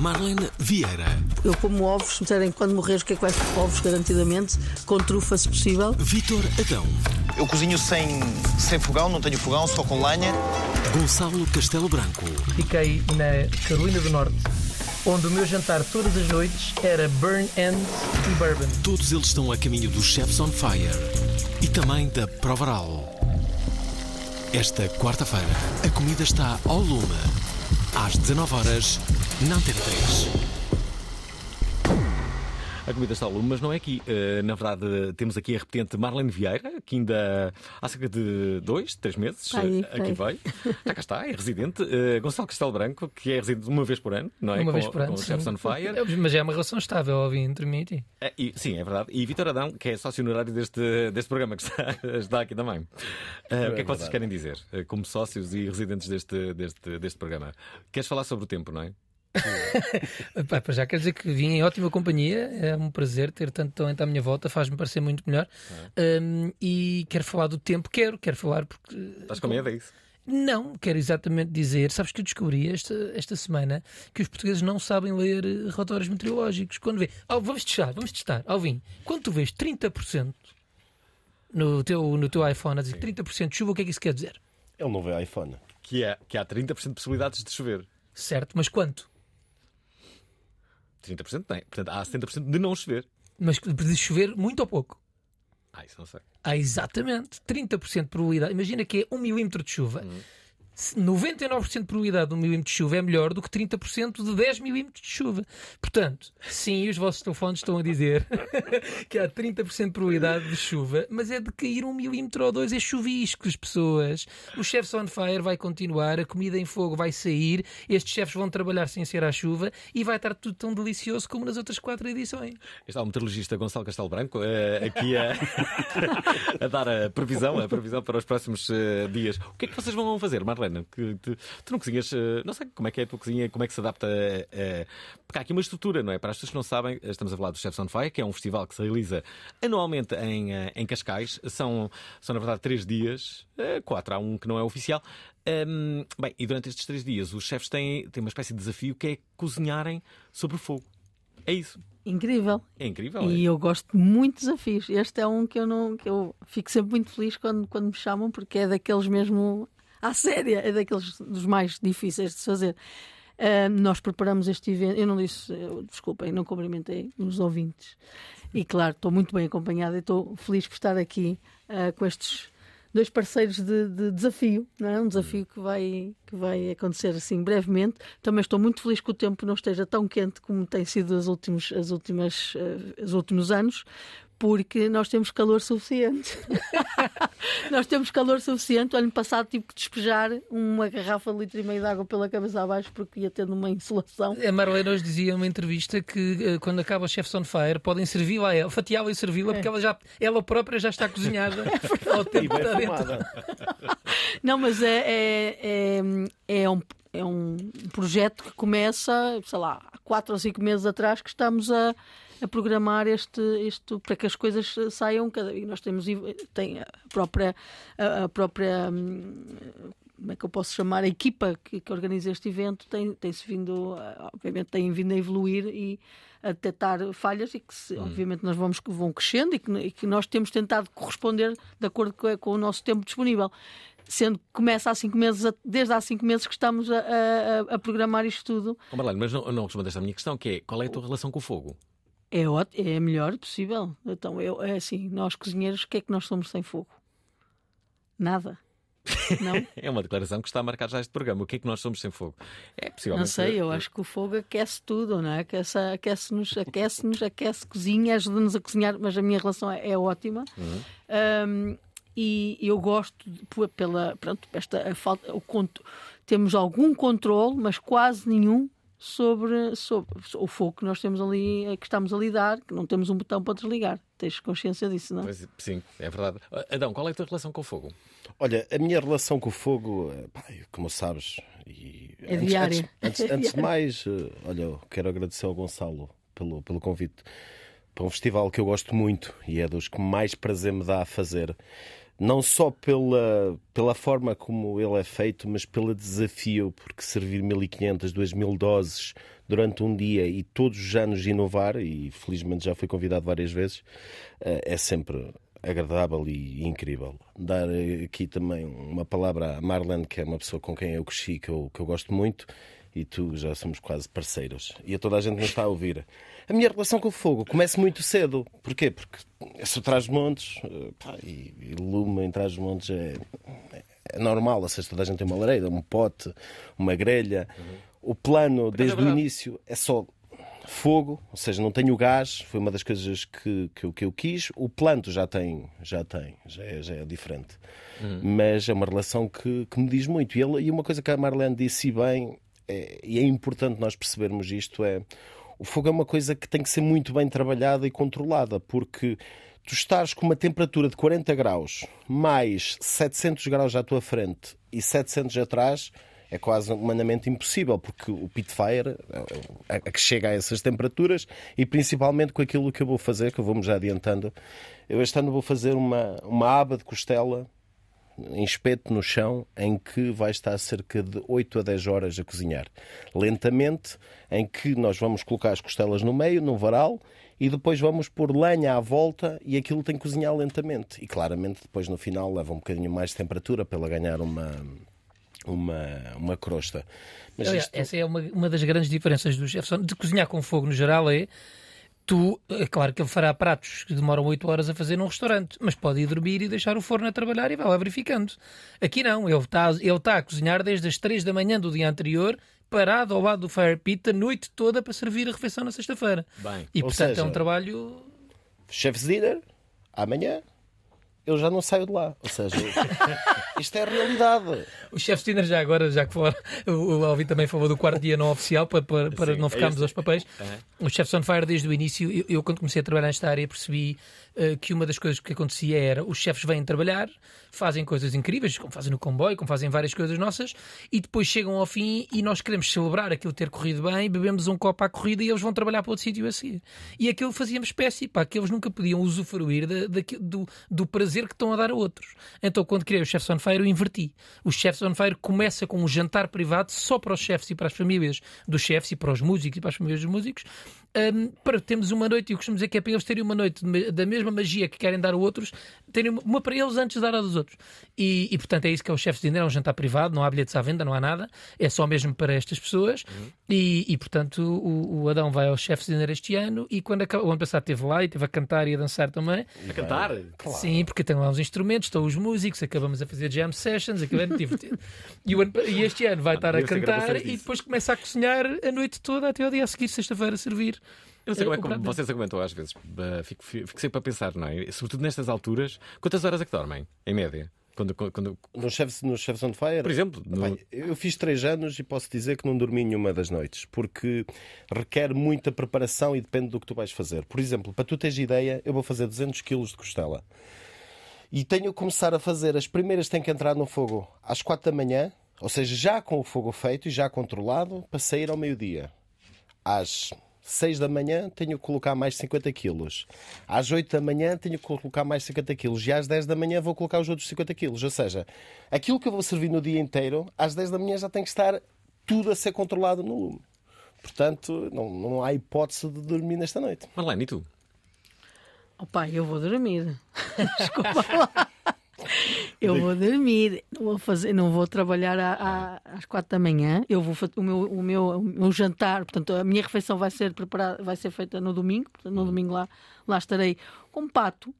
Marlene Vieira, Eu como ovos, se me disserem quando morreres o que é que vais com ovos, garantidamente, com trufa se possível. Vitor Adão, Eu cozinho sem, sem fogão, não tenho fogão, só com lenha. Gonçalo Castelo Branco, Fiquei na Carolina do Norte, onde o meu jantar todas as noites era burn end e bourbon. todos eles estão a caminho do Chefs on Fire e também da Provaral. Esta quarta-feira, a comida está ao lume. Às 19 horas na Antena 3. A comida está ao lume, mas não é aqui. Eh, na verdade, temos aqui a repetente Marlene Vieira, que ainda há cerca de dois, três meses eh, aqui está veio. Já cá está, é residente. Eh, Gonçalo Castelo Branco, que é residente uma vez por ano, não é? Uma com, vez por ano. Com o Chefs on Fire. É, Mas é uma relação estável, ouvi entre mim e ti. Eh, e- sim, é verdade. E Vitor Adão, que é sócio honorário deste, deste programa, que está, está aqui também. Eh, o que é que vocês querem dizer, como sócios e residentes deste, deste, deste programa? Queres falar sobre o tempo, não é? Pá, para já quer dizer que vim em ótima companhia, é um prazer ter tanto talento à minha volta, faz-me parecer muito melhor. Um, e quero falar do tempo, quero, quero falar porque. Estás com medo, é isso? Não, quero exatamente dizer. Sabes que eu descobri esta, esta semana que os portugueses não sabem ler relatórios meteorológicos. Quando vê. Oh, vamos testar, vamos testar. Alvin, quando tu vês 30% no teu, no teu iPhone a dizer 30% de chuva, o que é que isso quer dizer? Ele não vê iPhone. Que, é, que há 30% de possibilidades de chover. Certo, mas quanto? 30% tem. Portanto, há 70% de não chover. Mas de chover muito ou pouco? Ah, isso não sei. Há exatamente 30% de probabilidade. Imagina que é 1 milímetro de chuva. 99% de probabilidade de 1 milímetro de chuva é melhor do que 30% de 10 milímetros de chuva. Portanto, sim, os vossos telefones estão a dizer que há 30% de probabilidade de chuva, mas é de cair 1 milímetro ou 2. É chuviscos, pessoas. O Chefs on Fire vai continuar, a comida em fogo vai sair, estes chefes vão trabalhar sem ser à chuva e vai estar tudo tão delicioso como nas outras quatro edições. Está o meteorologista Gonçalo Castelo Branco eh, aqui a, a dar a previsão, a previsão para os próximos eh, dias. O que é que vocês vão fazer, Marlene? Que tu, tu não cozinhas, eh, não sei como é que é a tua cozinha, como é que se adapta a, a- Porque há aqui uma estrutura, não é? Para as pessoas que não sabem, estamos a falar do Chefs on Fire, que é um festival que se realiza anualmente em, eh, em Cascais. São, são, na verdade, três dias, eh, quatro, há um que não é oficial. Hum, bem, e durante estes três dias os chefes têm, têm uma espécie de desafio que é cozinharem sobre fogo. É isso. Incrível. É incrível. E é? eu gosto de muitos desafios. Este é um que eu não que eu fico sempre muito feliz quando, quando me chamam, porque é daqueles mesmo à séria, é daqueles dos mais difíceis de se fazer. Ah, nós preparamos este evento. Eu não disse, eu, desculpem, não cumprimentei os ouvintes. E claro, estou muito bem acompanhada e estou feliz por estar aqui ah, com estes dois parceiros de, de desafio, não é? Um desafio que vai, que vai acontecer assim brevemente. Também estou muito feliz que o tempo não esteja tão quente como tem sido as últimos, as últimas, eh, os últimos anos, porque nós temos calor suficiente. nós temos calor suficiente. O ano passado tive que despejar uma garrafa de litro e meio de água pela cabeça abaixo porque ia tendo uma insolação. A Marlene hoje dizia numa entrevista que eh, quando acaba o Chefs on Fire podem servi-la a ela, fatiá-la e servi-la porque ela, já, ela própria já está cozinhada ao tempo dentro. fumada. Não, mas é, é, é, é um, é um projeto que começa, sei lá, há quatro ou cinco meses atrás que estamos a, a programar este, este para que as coisas saiam cada e nós temos tem a própria a, a própria hum, como é que eu posso chamar a equipa que, que organiza este evento tem tem se vindo a- obviamente tem vindo a evoluir e a detectar falhas e que se- obviamente nós vamos vão crescendo e que, e que nós temos tentado corresponder de acordo com, com o nosso tempo disponível sendo que começa há cinco meses, desde há cinco meses que estamos a, a- a programar isto tudo. Oh, Marlene, mas não, não respondeste à minha questão, que é qual é a tua relação com o fogo? É, ótimo, é a melhor possível. Então, eu, é assim, nós cozinheiros, o que é que nós somos sem fogo? Nada. Não? É uma declaração que está a marcar já este programa. O que é que nós somos sem fogo? É possível. Não sei, eu acho que o fogo aquece tudo, não é? Aquece- Aquece-nos, aquece-nos, aquece, cozinha, ajuda-nos a cozinhar, mas a minha relação é, é ótima. Um, e eu gosto de- pela pronto, esta falta, o conto, temos algum controle, mas quase nenhum sobre, sobre o fogo que nós temos ali, eh, que estamos a lidar, que não temos um botão para desligar. Tens consciência disso, não é? Pois, sim, é verdade. Adão, qual é a tua relação com o fogo? Olha, a minha relação com o fogo, eh, pá, como sabes, e É antes, diária. Antes, antes- antes de mais, eh, olha, eu quero agradecer ao Gonçalo pelo, pelo convite para um festival que eu gosto muito e é dos que mais prazer me dá a fazer. Não só pela, pela forma como ele é feito, mas pelo desafio, porque servir 1500, 2000 doses durante um dia e todos os anos inovar, e felizmente já fui convidado várias vezes, eh, é sempre agradável e incrível. Dar aqui também uma palavra à Marlene, que é uma pessoa com quem eu cresci, que eu, que eu gosto muito, e tu já somos quase parceiros. E a toda a gente nos está a ouvir. A minha relação com o fogo começa muito cedo. Porquê? Porque sou Trás-os-Montes eh, e, e lume em Trás-os-Montes é, é normal. Ou seja, toda a gente tem uma lareira, um pote, uma grelha. O plano, desde o início, é só fogo, ou seja, não tenho gás, foi uma das coisas que, que, eu, que eu quis. O planto já tem, já tem, já é, já é diferente. Mas é uma relação que, que me diz muito. E, ele, e uma coisa que a Marlene disse bem, é, e é importante nós percebermos isto, é o fogo é uma coisa que tem que ser muito bem trabalhada e controlada, porque tu estás com uma temperatura de 40 graus, mais 700 graus à tua frente e 700 atrás, é quase humanamente impossível, porque o pitfire é a que chega a essas temperaturas e principalmente com aquilo que eu vou fazer, que eu vou-me já adiantando. Eu este ano vou fazer uma, uma aba de costela espeto no chão, em que vai estar cerca de 8 a 10 horas a cozinhar. Lentamente, em que nós vamos colocar as costelas no meio, no varal, e depois vamos pôr lenha à volta e aquilo tem que cozinhar lentamente. E claramente depois no final leva um bocadinho mais de temperatura para ela ganhar uma, uma, uma crosta. Mas Aliás, isto- Essa é uma, uma das grandes diferenças do chefe de cozinhar com fogo no geral é tu, é claro que ele fará pratos que demoram 8 horas a fazer num restaurante, mas pode ir dormir e deixar o forno a trabalhar e vai lá verificando. Aqui não, ele está ele está a cozinhar desde as 3 da manhã do dia anterior, parado ao lado do fire pit a noite toda para servir a refeição na sexta-feira. E portanto é seja, um trabalho chef's dinner, amanhã eu já não saio de lá. Ou seja, isto é a realidade. O chefe Steiner já agora, já que fora, o, Alvin também falou do quarto dia não oficial para, para, para Sim, não é ficarmos este. aos papéis. O Chefs on Fire desde o início, eu, eu, quando comecei a trabalhar nesta área percebi que uma das coisas que acontecia era os chefes vêm trabalhar, fazem coisas incríveis, como fazem no comboio, como fazem várias coisas nossas, e depois chegam ao fim e nós queremos celebrar aquilo ter corrido bem, bebemos um copo à corrida e eles vão trabalhar para outro sítio a seguir. E aquilo fazia-me espécie, pá, que eles nunca podiam usufruir do, do prazer que estão a dar a outros. Então, quando criei o Chefs on Fire, eu inverti. O Chefs on Fire começa com um jantar privado só para os chefes e para as famílias dos chefes e para os músicos e para as famílias dos músicos, hum, para termos uma noite, e costumo dizer que é para eles terem uma noite da mesma magia que querem dar a outros, terem uma- para eles antes de dar a dos outros. E, e, portanto, é isso que é o Chefs Dinner, é um jantar privado, não há bilhetes à venda, não há nada, é só mesmo para estas pessoas. E, e, portanto, o, o Adão vai ao Chefs Dinner este ano e quando acaba, o ano passado esteve lá e esteve a cantar e a dançar também. A cantar? Sim, porque tem lá uns instrumentos, estão os músicos, acabamos a fazer jam sessions, aquilo é muito divertido. E, o ano- e este ano vai estar a cantar e depois começa a cozinhar a noite toda até ao dia a seguir, sexta-feira, a servir. Eu não sei como é que vocês aguentam às vezes. Fico, fico sempre a pensar, não é? Sobretudo nestas alturas. Quantas horas é que dormem, em média? Quando, quando, No Chefs, no Chefs on Fire, por exemplo, no- eu fiz três anos e posso dizer que não dormi nenhuma das noites, porque requer muita preparação e depende do que tu vais fazer. Por exemplo, para tu teres ideia, eu vou fazer 200 kg de costela. E tenho que começar a fazer, as primeiras têm que entrar no fogo às 4 da manhã, ou seja, já com o fogo feito e já controlado, para sair ao meio-dia. Às 6 da manhã tenho que colocar mais 50 quilos. Às 8 da manhã tenho que colocar mais 50 quilos. E às 10 da manhã vou colocar os outros 50 quilos. Ou seja, aquilo que eu vou servir no dia inteiro, às 10 da manhã já tem que estar tudo a ser controlado no lume. Portanto, não, não há hipótese de dormir nesta noite. Marlene, e tu? Opa, eu vou dormir. Desculpa lá. Eu vou dormir, não vou, fazer, não vou trabalhar à- à- às quatro da manhã. Eu vou o meu, o meu, o meu jantar, portanto, a minha refeição vai ser preparada, vai ser feita no domingo. Portanto, no domingo lá, lá estarei com pato.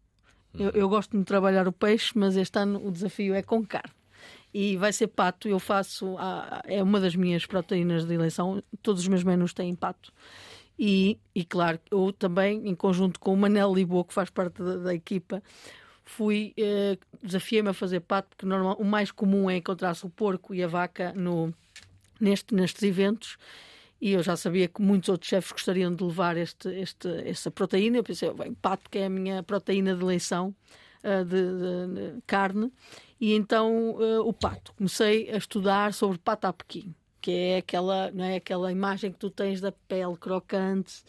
Eu, eu gosto de trabalhar o peixe, mas este ano o desafio é com carne. E vai ser pato. Eu faço, ah, é uma das minhas proteínas de eleição. Todos os meus menus têm pato. E, e claro, eu também, em conjunto com o Manel Lisboa, que faz parte da, da equipa, fui eh, desafiei-me a fazer pato, porque normal, o mais comum é encontrar-se o porco e a vaca no, neste, nestes eventos. E eu já sabia que muitos outros chefes gostariam de levar este, este, essa proteína. Eu pensei, bem, pato, que é a minha proteína de eleição eh, de, de- de carne. E então eh, o pato. Comecei a estudar sobre pato à Pequim, que é aquela, não é aquela imagem que tu tens da pele crocante.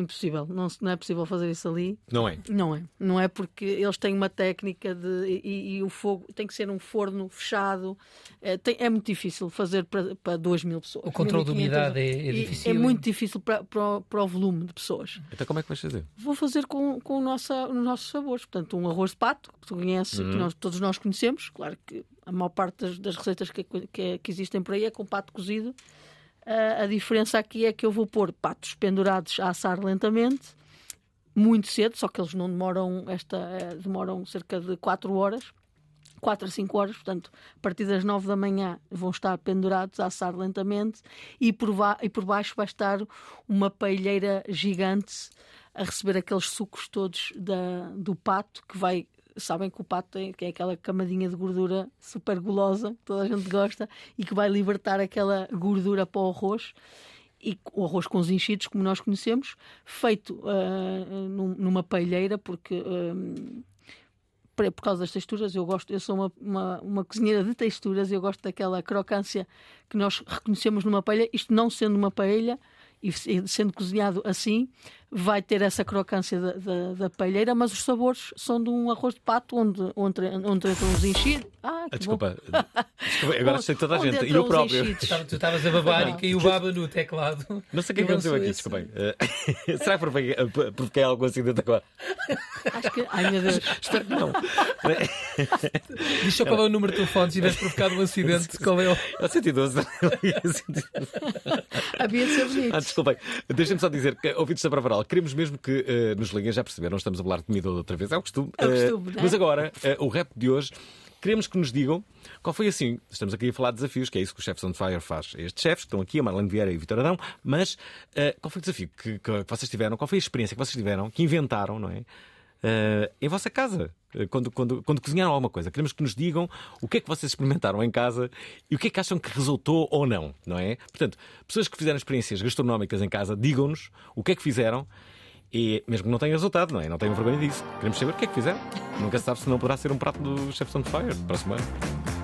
Impossível, não, não é possível fazer isso ali. Não é? Não é. Não é porque eles têm uma técnica de. E, e o fogo tem que ser um forno fechado. É, tem- é muito difícil fazer para, para 2 mil pessoas. O controle de 1.500. umidade é- é difícil. É muito difícil para, para, o- para o volume de pessoas. Então como é que vais fazer? Vou fazer com, com o nossa, os nossos sabores. Portanto, um arroz de pato, que tu conheces, Uhum. que nós, todos nós conhecemos. Claro que a maior parte das, das receitas que, que, que existem por aí é com pato cozido. A diferença aqui é que eu vou pôr patos pendurados a assar lentamente, muito cedo, só que eles não demoram esta eh, demoram cerca de 4 horas. 4 a 5 horas, portanto, a partir das 9 da manhã vão estar pendurados a assar lentamente e por, e por baixo vai estar uma paelheira gigante a receber aqueles sucos todos da, do pato que vai. Sabem que o pato tem, que é aquela camadinha de gordura super gulosa, que toda a gente gosta, e que vai libertar aquela gordura para o arroz. E o arroz com os enchidos, como nós conhecemos, feito num- numa palheira, porque ah, por causa das texturas, eu gosto, eu sou uma, uma, uma cozinheira de texturas, eu gosto daquela crocância que nós reconhecemos numa paella, isto não sendo uma paella e se- sendo cozinhado assim, vai ter essa crocância da, da, da paelheira, mas os sabores são de um arroz de pato onde, onde, onde entram os enchidos. Ah, Ah, desculpa. desculpa, agora sei toda a gente. E entram eu próprio. enchidos. Tu estavas a babar e caiu baba no teclado. Não sei o que é que Eu aconteceu aqui, desculpem. Eh, será que provoquei, eh, provoquei algum acidente agora? Acho que, ai meu Deus. Espero que não. Diz só qual é o número de telefone se tivesse provocado um acidente. Qual é o. É o 112. Havia de ser bonito. Ah, desculpem. Deixem-me só dizer que, ouvidos da Pravaral, queremos mesmo que eh, nos liguem, já perceberam, estamos a falar de comida outra vez, é o costume. É o Eh, costume, não é? Mas agora, eh, o rap de hoje, queremos que nos digam qual foi assim. Estamos aqui a falar de desafios, que é isso que o Chefs on Fire faz. Estes chefes que estão aqui, a Marlene Vieira e o Vitor Adão, mas qual foi o desafio que, que vocês tiveram? Qual foi a experiência que vocês tiveram, que inventaram, não é? Eh, em vossa casa, eh, quando, quando, quando cozinharam alguma coisa. Queremos que nos digam o que é que vocês experimentaram em casa e o que é que acham que resultou ou não, não é? Portanto, pessoas que fizeram experiências gastronómicas em casa, digam-nos o que é que fizeram e mesmo que não tenha resultado, não é? Não tenham vergonha disso. Queremos saber o que é que fizeram. Nunca se sabe se não poderá ser um prato do Chefs on Fire para a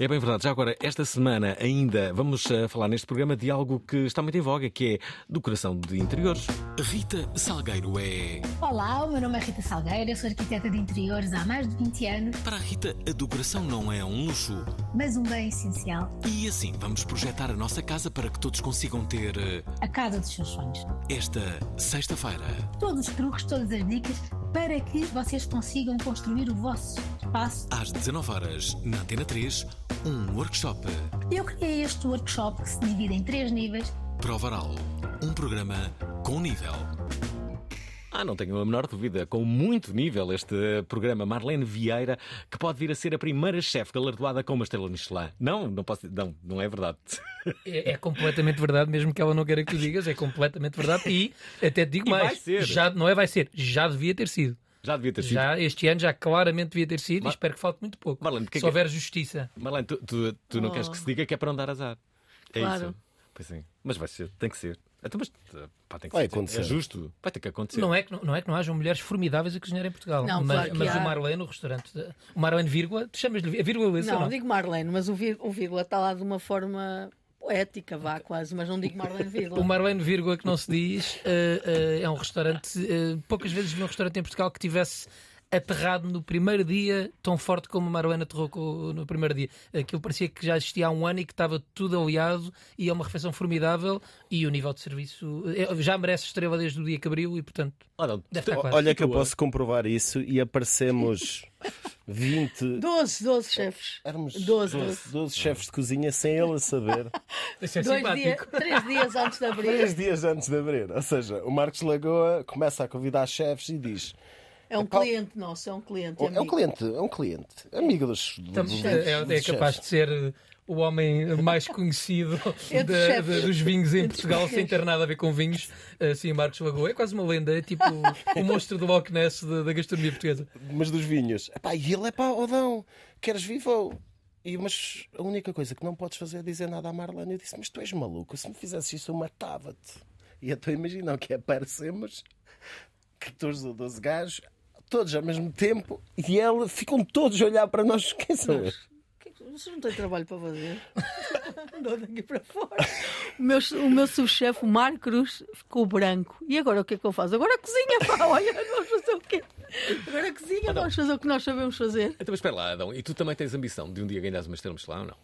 É bem verdade. Já agora, esta semana ainda vamos eh, falar neste programa de algo que está muito em voga, que é decoração de interiores. Rita Salgueiro é. Olá, o meu nome é Rita Salgueira, eu sou arquiteta de interiores há mais de 20 anos, Para a Rita, a decoração não é um luxo. mas um bem essencial. E assim vamos projetar a nossa casa para que todos consigam ter eh, A casa dos seus sonhos. esta sexta-feira. Todos os truques, todas as dicas para que vocês consigam construir o vosso espaço. Às 19 horas na Antena 3, um workshop. Eu criei este workshop que se divide em três níveis. Provaral. Um programa com nível. Ah, não tenho a menor dúvida, com muito nível este programa Marlene Vieira, que pode vir a ser a primeira chefe galardoada com uma estrela Michelin. Não, não posso, não, não é verdade. É, é completamente verdade, mesmo que ela não queira que tu digas, é completamente verdade. E até te digo E vai mais: ser. já não é vai ser, já devia ter sido. Já devia ter sido. Já este ano já claramente devia ter sido Mar- e espero que falte muito pouco. Marlene, porque é Se que- houver justiça. Marlene, tu, tu, tu não Oh. queres que se diga que é para não dar azar. É Claro. isso. Pois sim. Mas vai ser, tem que ser. Então, mas pá, tem que Vai ser- acontecer. É justo. Vai ter que acontecer. Não é, que, não, não é que não hajam mulheres formidáveis a cozinhar em Portugal. Não, mas claro que mas há. o Marlene, o restaurante. O Marlene, vírgula, tu chamas-lhe. A vírgula Não, não? digo Marlene, mas o, vir, o vírgula está lá de uma forma poética, vá quase, mas não digo Marlene vírgula. O Marlene Vírgula que não se diz eh, eh, é um restaurante. eh, poucas vezes vi um restaurante em Portugal que tivesse aterrado no primeiro dia tão forte como o Marlene aterrou no primeiro dia. Aquilo parecia que já existia há um ano e que estava tudo aliado e é uma refeição formidável e o nível de serviço eh, já merece estrela desde o dia que abriu e portanto Ah, não. deve estar quase. Olha que eu posso comprovar isso e aparecemos 20. 12, 12 chefes. Éramos 12, 12, 12 chefes de cozinha sem ele a saber. Isso é Dois simpático. três dias antes de abrir. Três dias antes de abrir. Ou seja, o Marcos Lagoa começa a convidar chefes e diz: É um Epá, cliente nosso, é um cliente. É um amigo. cliente, é um cliente, amigo dos. Dos- é, dos é capaz de ser eh, o homem mais conhecido da- chefes. da- dos vinhos em Entre Portugal, sem ter nada a ver com vinhos. Assim, Marcos Lagoa é quase uma lenda, é tipo o monstro do Loch Ness da, da gastronomia portuguesa. Mas dos vinhos. Epá, e ele é pá, Odão, queres vivo? E, mas a única coisa que não podes fazer é dizer nada à Marlene. Eu disse: Mas tu és maluco, se me fizesse isso eu matava-te. E então imagina o que é aparecemos 14 ou 12 gajos, todos ao mesmo tempo, e ela ficam todos a olhar para nós. Quem são eles? Que- Vocês não têm trabalho para fazer? Andou daqui para fora. O meu, o meu subchefe, o Mário Cruz, ficou branco. E agora o que é que eu faço? Agora cozinha, pá, olha, vamos fazer o quê? Agora cozinha, vamos fazer o que nós sabemos fazer. Então, mas espera lá, Adão. E tu também tens ambição de um dia ganhares uma estrela Michelin ou não?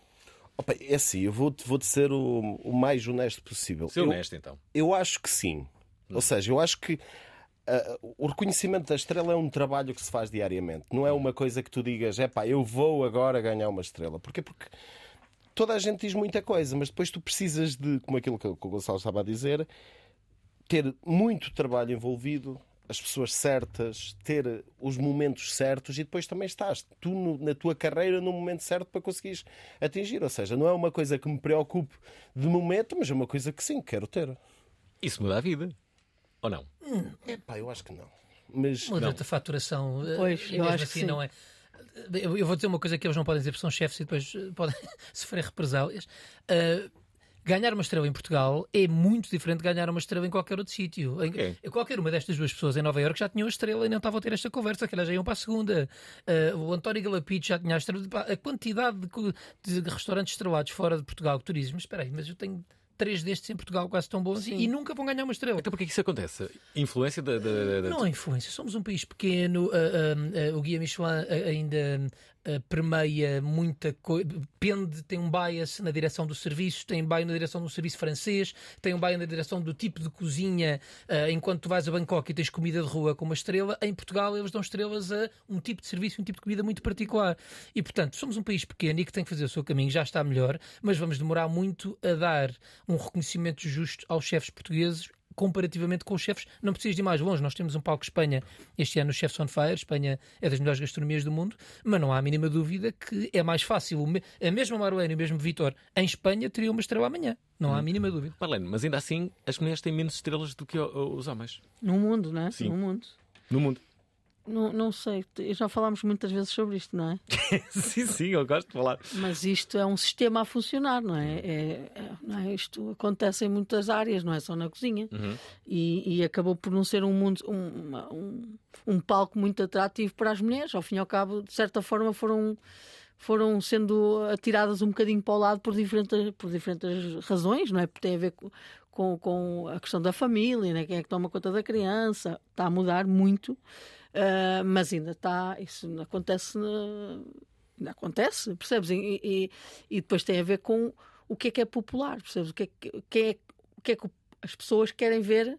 Opa, é assim, eu vou-te vou ser o, o mais honesto possível. Ser Eu- honesto, então. Eu acho que sim. Ou seja, eu acho que ah, o reconhecimento da estrela é um trabalho que se faz diariamente. Não é uma coisa que tu digas, é pá, eu vou agora ganhar uma estrela. Porquê? Porque toda a gente diz muita coisa, mas depois tu precisas de, como aquilo que o Gonçalo estava a dizer, ter muito trabalho envolvido, as pessoas certas, ter os momentos certos e depois também estás tu no- na tua carreira no momento certo para conseguires atingir. Ou seja, não é uma coisa que me preocupe de momento, mas é uma coisa que sim, quero ter. Isso muda a vida. Ou não? Epá, eu acho que não. Mas Muda-te a faturação. eh, Pois, e eu acho que assim sim. não é. Eu eu vou dizer uma coisa que eles não podem dizer porque são chefes e depois eh, podem sofrer represálias. Eh, ganhar uma estrela em Portugal é muito diferente de ganhar uma estrela em qualquer outro sítio. Em- Ok. Qualquer uma destas duas pessoas em Nova Iorque já tinham a estrela e não estavam a ter esta conversa, que elas já iam para a segunda. Eh, o António Galapito já tinha a estrela. Pá, A quantidade de, de restaurantes estrelados fora de Portugal, de turismo, espera aí, mas eu tenho três destes em Portugal quase tão bons e, e nunca vão ganhar uma estrela. Então, porquê que isso acontece? Influência da. da- da- Não há influência. Somos um país pequeno. ah, ah, ah, o Guia Michelin ainda ah, permeia muita coisa. Depende, tem um bias na direção do serviço, tem um bias na direção do serviço francês, tem um bias na direção do tipo de cozinha. ah, enquanto tu vais a Bangkok e tens comida de rua com uma estrela, em Portugal eles dão estrelas a um tipo de serviço, um tipo de comida muito particular. E portanto, somos um país pequeno e que tem que fazer o seu caminho, já está melhor, mas vamos demorar muito a dar um reconhecimento justo aos chefes portugueses comparativamente com os chefes, não precisas de ir mais longe. Nós temos um palco Espanha este ano, o Chefs on Fire. Espanha é das melhores gastronomias do mundo, mas não há a mínima dúvida que é mais fácil. A mesma Marlene e o mesmo Vitor em Espanha teriam uma estrela amanhã. Não há a mínima dúvida. Marlene, mas ainda assim as mulheres têm menos estrelas do que os homens. No mundo, não é? Sim. No mundo. No mundo. Não, não sei, já falámos muitas vezes sobre isto, não é? sim, sim, eu gosto de falar. Mas isto é um sistema a funcionar, não é? É- é- não é? Isto acontece em muitas áreas, não é só na cozinha. E, e acabou por não ser um mundo, um, um, um palco muito atrativo para as mulheres. Ao fim e ao cabo, de certa forma, foram, foram sendo atiradas um bocadinho para o lado por diferentes, por diferentes razões, não é? Porque tem a ver com, com, com a questão da família, né? quem é que toma conta da criança. Está a mudar muito, ah, mas ainda está. Isso ainda acontece. ainda acontece, percebes? E, e, e depois tem a ver com o que é que é popular, percebes? O que é que, o que, é, o que, é que as pessoas querem ver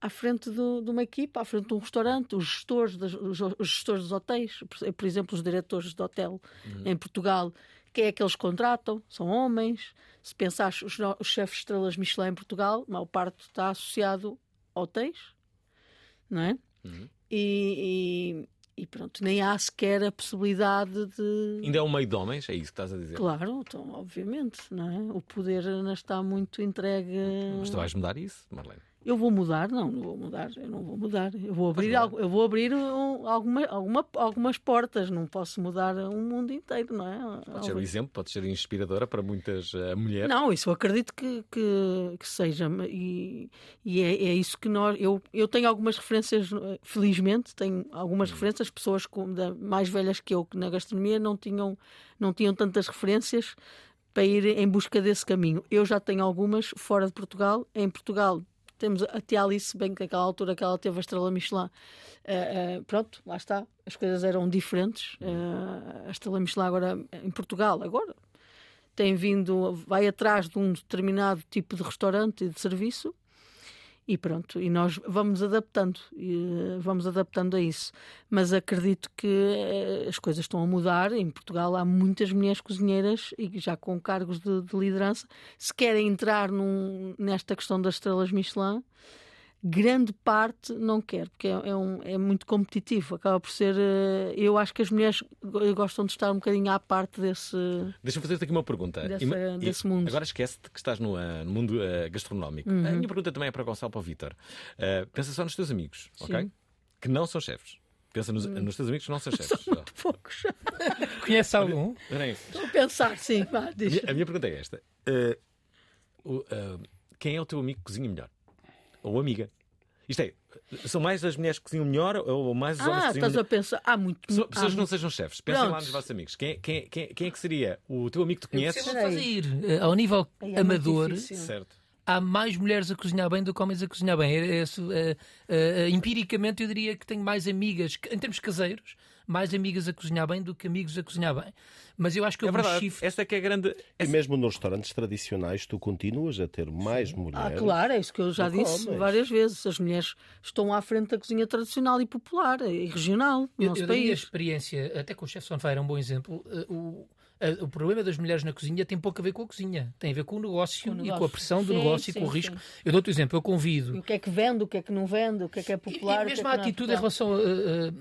à frente do- de uma equipa, à frente de um restaurante, os gestores, das- os, os gestores dos hotéis, por, por exemplo, os diretores de hotel em Portugal, quem é que eles contratam? São homens. Se pensares os, os chefes de estrelas Michelin em Portugal, a maior parte está associado a hotéis, não é? E, e- e pronto, nem há sequer a possibilidade de. Ainda é um meio de homens, é isso que estás a dizer. Claro, então, obviamente, não é? O poder ainda está muito entregue. Mas tu vais mudar isso, Marlene. Eu vou mudar? Não, não vou mudar. Eu não vou mudar. Eu vou abrir, algo, eu vou abrir um- alguma, alguma, algumas portas. Não posso mudar o mundo inteiro, não é? Pode ser um exemplo, pode ser inspiradora para muitas eh, mulheres. Não, isso eu acredito que, que, que seja. E, e é, é isso que nós. Eu, eu tenho algumas referências, eh, felizmente, tenho algumas referências, pessoas com, da- mais velhas que eu que na gastronomia não tinham, não tinham tantas referências para ir em busca desse caminho. Eu já tenho algumas fora de Portugal. Em Portugal temos a tia Alice, bem que naquela altura que ela teve a estrela Michelin. eh, eh, pronto, lá está. As coisas eram diferentes. Eh, a estrela Michelin agora em Portugal, agora tem vindo, vai atrás de um determinado tipo de restaurante e de serviço e pronto, e nós vamos adaptando, eh, vamos adaptando a isso. Mas acredito que eh, as coisas estão a mudar. Em Portugal há muitas mulheres cozinheiras e já com cargos de, de liderança. Se querem entrar num- nesta questão das estrelas Michelin, grande parte não quer, porque é, é um- é muito competitivo. Acaba por ser. eh, Eu acho que as mulheres go- gostam de estar um bocadinho à parte desse. Deixa-me fazer-te aqui uma pergunta. Dessa- Ima- desse mundo. Agora esquece-te que estás no, ah, no mundo ah, gastronómico. Uhum. A minha pergunta também é para o Gonçalo para o Vítor. Ah, pensa só nos teus amigos, ok? Sim. Que não são chefes. Pensa nos, nos teus amigos que não são chefes. Ó. Poucos. Conhece algum? Estou a pensar, sim. Vá, A minha, a minha pergunta é esta: quem é o teu amigo que cozinha melhor? Ou amiga? Isto é, são mais as mulheres que cozinham melhor ou mais os homens que Ah, cozinham estás melhor? a pensar. Há muito. Pessoas que não muito- sejam chefes, pensem lá Pronto. nos vossos amigos. Quem, quem, quem, quem é que seria o teu amigo que tu conheces? a ir. Eh, Ao nível é amador. Certo. há mais mulheres a cozinhar bem do que homens a cozinhar bem. É- é- é- é- empiricamente, eu diria que tenho mais amigas, em termos caseiros, mais amigas a cozinhar bem do que amigos a cozinhar bem. Mas eu acho que É um verdade. shift. Essa é que é grande. E mesmo nos restaurantes tradicionais, tu continuas a ter mais Ah, mulheres. claro, é isso que eu já do disse homens. várias vezes. As mulheres estão à frente da cozinha tradicional e popular e regional no Eu, nosso eu daria a país. experiência, até com o Chef Sonfire é um bom exemplo. eh, O, o problema das mulheres na cozinha tem pouco a ver com a cozinha, tem a ver com o negócio, Com o e com negócio. a pressão do Sim, negócio e sim, com o risco. sim. Eu dou-te o exemplo, eu E convido. o que é que vende, o que é que não vende, o que é que é E, popular. e o que é mesmo que a é atitude em relação a.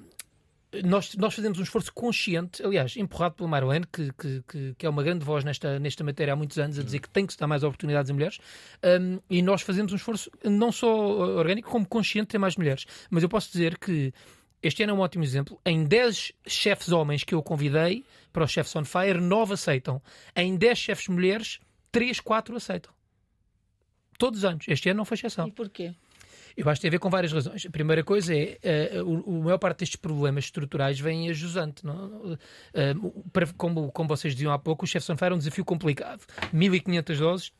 nós, nós fazemos um esforço consciente, aliás, empurrado pelo Marlene, que, que, que, é uma grande voz nesta, nesta matéria há muitos anos, a dizer que tem que se dar mais oportunidades a mulheres, um, e nós fazemos um esforço não só orgânico, como consciente de ter mais mulheres. Mas eu posso dizer que este ano é um ótimo exemplo. Em 10 chefes homens que eu convidei para o Chefs on Fire, 9 aceitam. Em 10 chefes mulheres, 3, 4 aceitam. Todos os anos. Este ano não foi exceção. E porquê? Eu acho que tem a ver com várias razões. A primeira coisa é eh, o, o maior parte destes problemas estruturais vem a jusante. Não? Eh, para- como, como vocês diziam há pouco, o Chef on Fire é um desafio complicado. 1500 doses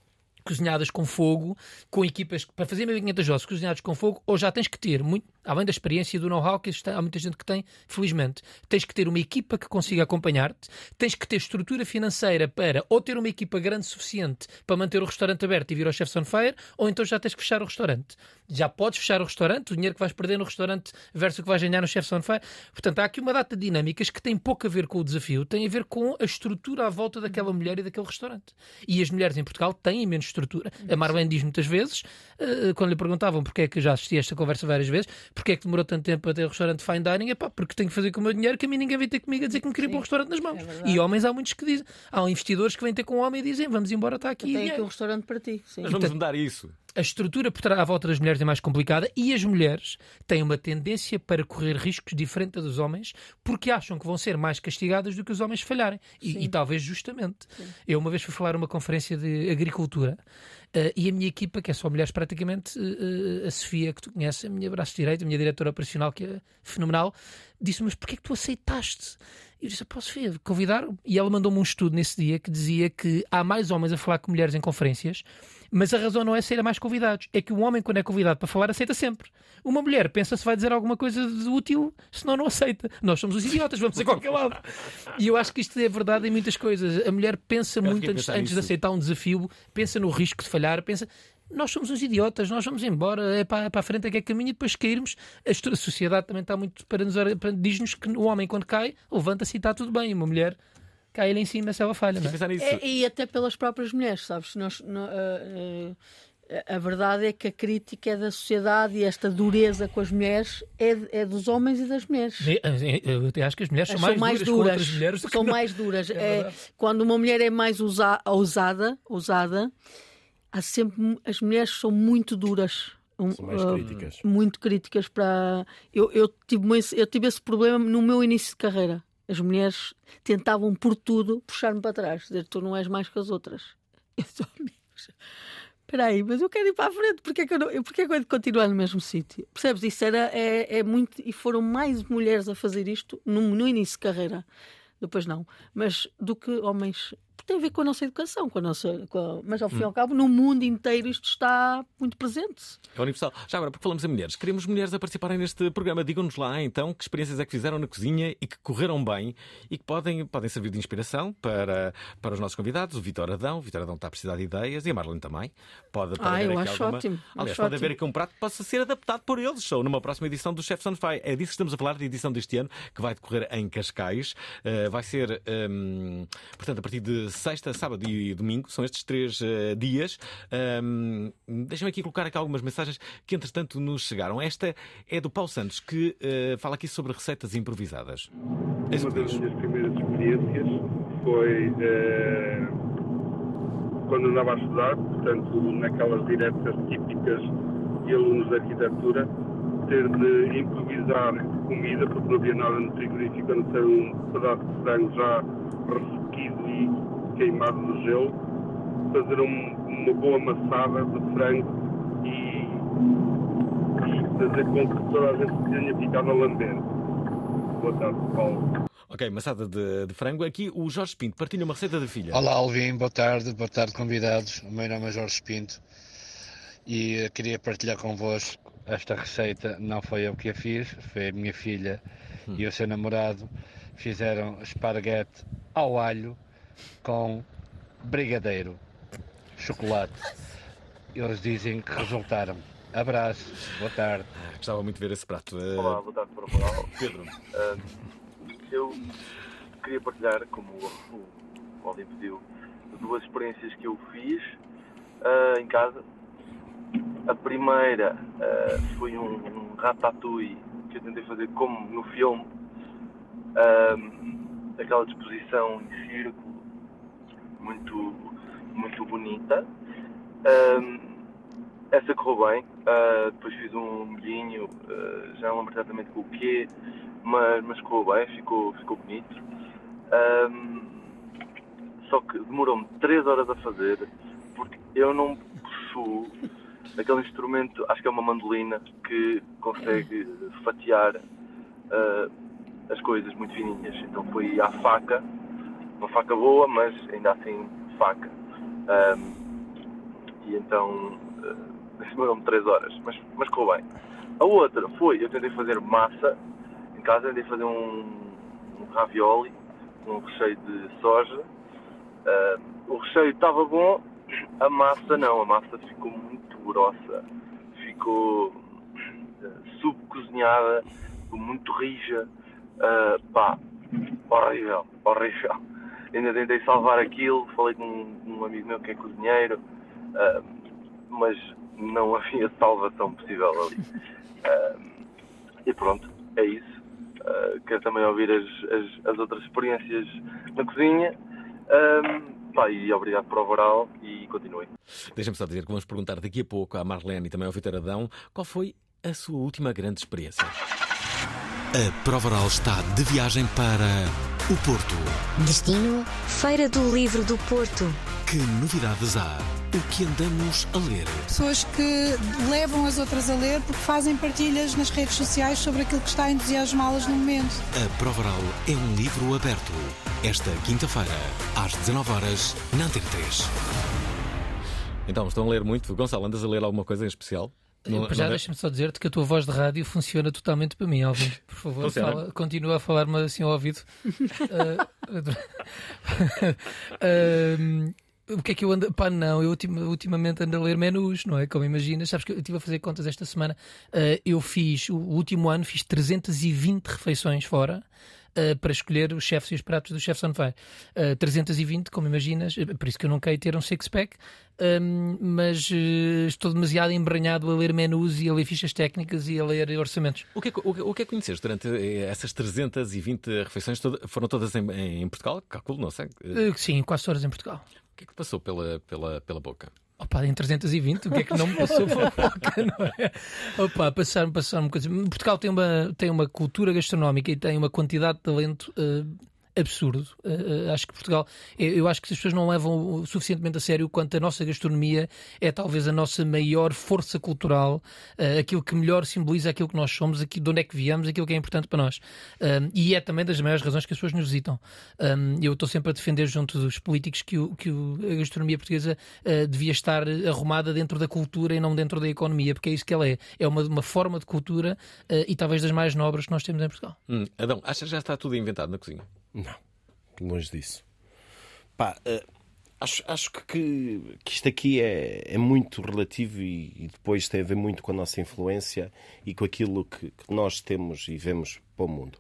cozinhadas com fogo, com equipas para fazer 1500 doses cozinhadas com fogo, ou já tens que ter, muito, além da experiência e do know-how que existe, há muita gente que tem, felizmente, tens que ter uma equipa que consiga acompanhar-te, tens que ter estrutura financeira para ou ter uma equipa grande suficiente para manter o restaurante aberto e vir ao Chef's on Fire, ou então já tens que fechar o restaurante. Já podes fechar o restaurante, o dinheiro que vais perder no restaurante versus o que vais ganhar no Chef's on Fire. Portanto, há aqui uma data de dinâmicas que tem pouco a ver com o desafio, tem a ver com a estrutura à volta daquela mulher e daquele restaurante. E as mulheres em Portugal têm menos estrutura. A Marlene diz muitas vezes, eh, quando lhe perguntavam porque é que já assisti a esta conversa várias vezes, porque é que demorou tanto tempo a ter restaurante fine dining, é pá, porque tenho que fazer com o meu dinheiro que a mim ninguém vem ter comigo a dizer que me queria pôr um restaurante nas mãos. e homens há muitos que dizem. Há investidores que vêm ter com o homem e dizem vamos embora, está aqui. Tem dinheiro." aqui um restaurante para ti. Sim. Mas vamos mudar isso. A estrutura por trás à volta das mulheres é mais complicada e as mulheres têm uma tendência para correr riscos diferente dos homens porque acham que vão ser mais castigadas do que os homens falharem. E, e talvez justamente. Eu uma vez fui falar numa conferência de agricultura eh, e a minha equipa, que é só mulheres praticamente, eh, a Sofia, que tu conheces, a minha braço direito, a minha diretora operacional, que é fenomenal, disse: Mas porquê é que tu aceitaste? E eu disse: Posso Sofia, convidaram E ela mandou-me um estudo nesse dia que dizia que há mais homens a falar com mulheres em conferências, mas a razão não é serem mais convidados, é que o homem, quando é convidado para falar, aceita sempre. Uma mulher pensa se vai dizer alguma coisa de útil, senão não aceita. Nós somos os idiotas, vamos a qualquer lado. E eu acho que isto é verdade em muitas coisas. A mulher pensa Eu muito a antes, antes de aceitar um desafio, pensa no risco de falhar, pensa. Nós somos uns idiotas, nós vamos embora, é para, é para a frente é que é caminho e depois cairmos. A sociedade também está muito para nos diz-nos que o homem, quando cai, levanta-se e está tudo bem. E uma mulher cai ali em cima se ela falha. Não é? Nisso. É, e até pelas próprias mulheres, sabes? Nós, no- ah, ah, a verdade é que a crítica é da sociedade e esta dureza com as mulheres é, é dos homens e das mulheres. Eu até acho que as mulheres são São mais, duras, outras mulheres são mais duras. É É, quando uma mulher é mais usa- ousada, ousada, há sempre as mulheres são muito duras. São mais ah, críticas. muito críticas para. Eu, eu, tive, eu tive esse problema no meu início de carreira. As mulheres tentavam por tudo puxar-me para trás, dizer tu não és mais que as outras. Eu espera aí, mas eu quero ir para a frente, porque é que eu, não, porque é que eu hei de continuar no mesmo sítio? Percebes? Isso era, é, é muito. E foram mais mulheres a fazer isto no, no início de carreira. Depois não, mas do que homens. Tem a ver com a nossa educação, com a nossa. com a- mas ao fim e ao cabo, no mundo inteiro isto está muito presente. É universal. Já agora, porque falamos em mulheres, queremos mulheres a participarem neste programa. Digam-nos lá, então, que experiências é que fizeram na cozinha e que correram bem e que podem, podem servir de inspiração para, para os nossos convidados. O Vitor Adão. O Vitor Adão está a precisar de ideias e a Marlene também. Pode, pode Ah, haver eu aqui acho alguma... ótimo, Aliás, acho pode haver aqui um prato que possa ser adaptado por eles. Ou numa próxima edição do Chefs on Fire. É disso que estamos a falar, da edição deste ano, que vai decorrer em Cascais. Uh, vai ser, hum, portanto, a partir de sexta, sábado e domingo. São estes três uh, dias. Um, Deixa-me aqui colocar aqui algumas mensagens que, entretanto, nos chegaram. Esta é do Paulo Santos, que uh, fala aqui sobre receitas improvisadas. Isso Uma das diz. minhas primeiras experiências foi eh, quando andava a estudar, portanto, naquelas diretas típicas de alunos de arquitetura, ter de improvisar comida, porque não havia nada no frigorífico, a não ser um pedaço de frango já ressequido e queimado no gelo, fazer um- uma boa massada de frango e, e fazer com que toda a gente tenha ficado a lamber. Boa tarde, Paulo. Ok, maçada de, de frango. Aqui o Jorge Pinto partilha uma receita de filha. Olá Alvin, boa tarde, boa tarde convidados. O meu nome é Jorge Pinto e eh, queria partilhar convosco esta receita. Não foi eu que a fiz, foi a minha filha e o seu namorado fizeram esparguete ao alho com brigadeiro, chocolate. Eles dizem que resultaram. Abraço, boa tarde. Gostava muito de ver esse prato. Uh, Olá, boa tarde para o Paulo. Pedro. Ah, eu queria partilhar, como o, Alvin pediu, duas experiências que eu fiz ah, em casa. A primeira ah, foi um, um ratatouille que eu tentei fazer como no filme, aquela disposição em círculo muito, muito bonita. Ah, essa correu bem. Ah, depois fiz um molhinho, ah, já não lembro exatamente com o quê, mas, mas correu bem, ficou, ficou bonito. Ahm, só que demorou-me 3 horas a fazer porque eu não possuo aquele instrumento, acho que é uma mandolina, que consegue fatiar ah, as coisas muito fininhas. Então foi à faca, uma faca boa, mas ainda assim faca. Ahm, e então uh, demorou-me 3 horas, mas, mas correu bem. A outra foi, eu tentei fazer massa em casa, tentei fazer um, um ravioli com um recheio de soja. Uh, o recheio estava bom, a massa não, a massa ficou muito grossa, ficou uh, subcozinhada, muito rija, uh, pá, horrível, horrível. Ainda tentei salvar aquilo, falei com um, um amigo meu que é cozinheiro, uh, mas não havia salvação possível ali. Uh, e pronto, é isso. Uh, quero também ouvir as, as, as outras experiências na cozinha. Um, pá, e obrigado por overall e continuem. Deixa-me só dizer que vamos perguntar daqui a pouco à Marlene e também ao Vitor Adão qual foi a sua última grande experiência. A Provaral está de viagem para o Porto. Destino: Feira do Livro do Porto. Que novidades há? O que andamos a ler? Pessoas que levam as outras a ler porque fazem partilhas nas redes sociais sobre aquilo que está a entusiasmá-las no momento. A Provaral é um livro aberto. Esta quinta-feira, às 19 horas na Antena 3. Então, estão a ler muito. Gonçalo, andas a ler alguma coisa em especial? Não- Para já não é? deixa-me só dizer-te que a tua voz de rádio funciona totalmente para mim, Alvin. Por favor, fala- continua a falar-me assim ao ouvido. Ah, ah, o que é que eu ando. Pá, não, eu ultima- ultimamente ando a ler menus, não é? Como imaginas. Sabes que eu estive a fazer contas esta semana. Ah, eu fiz, o último ano, fiz 320 refeições fora. Ah, para escolher os chefes e os pratos do Chefs on Fire. Ah, 320, como imaginas, eh, por isso que eu não quero ter um six-pack, Ahm, mas eh, estou demasiado embranhado a ler menus e a ler fichas técnicas e a ler orçamentos. O que, é, que- o, que, o que é que conheceste durante eh, essas 320 refeições? Toda- foram todas em, em Portugal? Calculo, não sei. Eh, Eh, sim, quase todas em Portugal. O que é que passou pela, pela, pela boca? Opa, em 320, o que é que não me passou pela boca, não é? Opa, passaram, passaram coisas. Portugal tem uma, tem uma cultura gastronómica e tem uma quantidade de talento eh, absurdo. Eh, eh, acho que Portugal, eu, eu acho que as pessoas não levam suficientemente a sério quanto a nossa gastronomia é talvez a nossa maior força cultural, eh, aquilo que melhor simboliza aquilo que nós somos, aqui, de onde é que viemos, aquilo que é importante para nós. Um, e é também das maiores razões que as pessoas nos visitam. Um, eu estou sempre a defender junto dos políticos que, o, que o- a gastronomia portuguesa uh, devia estar arrumada dentro da cultura e não dentro da economia, porque é isso que ela é. É uma, uma forma de cultura uh, e talvez das mais nobres que nós temos em Portugal. Hum, Adão, achas que já está tudo inventado na cozinha? Não, longe disso. Pá, eh, acho, acho que, que, que isto aqui é, é muito relativo e, e depois tem a ver muito com a nossa influência e com aquilo que, que nós temos e vemos para o mundo.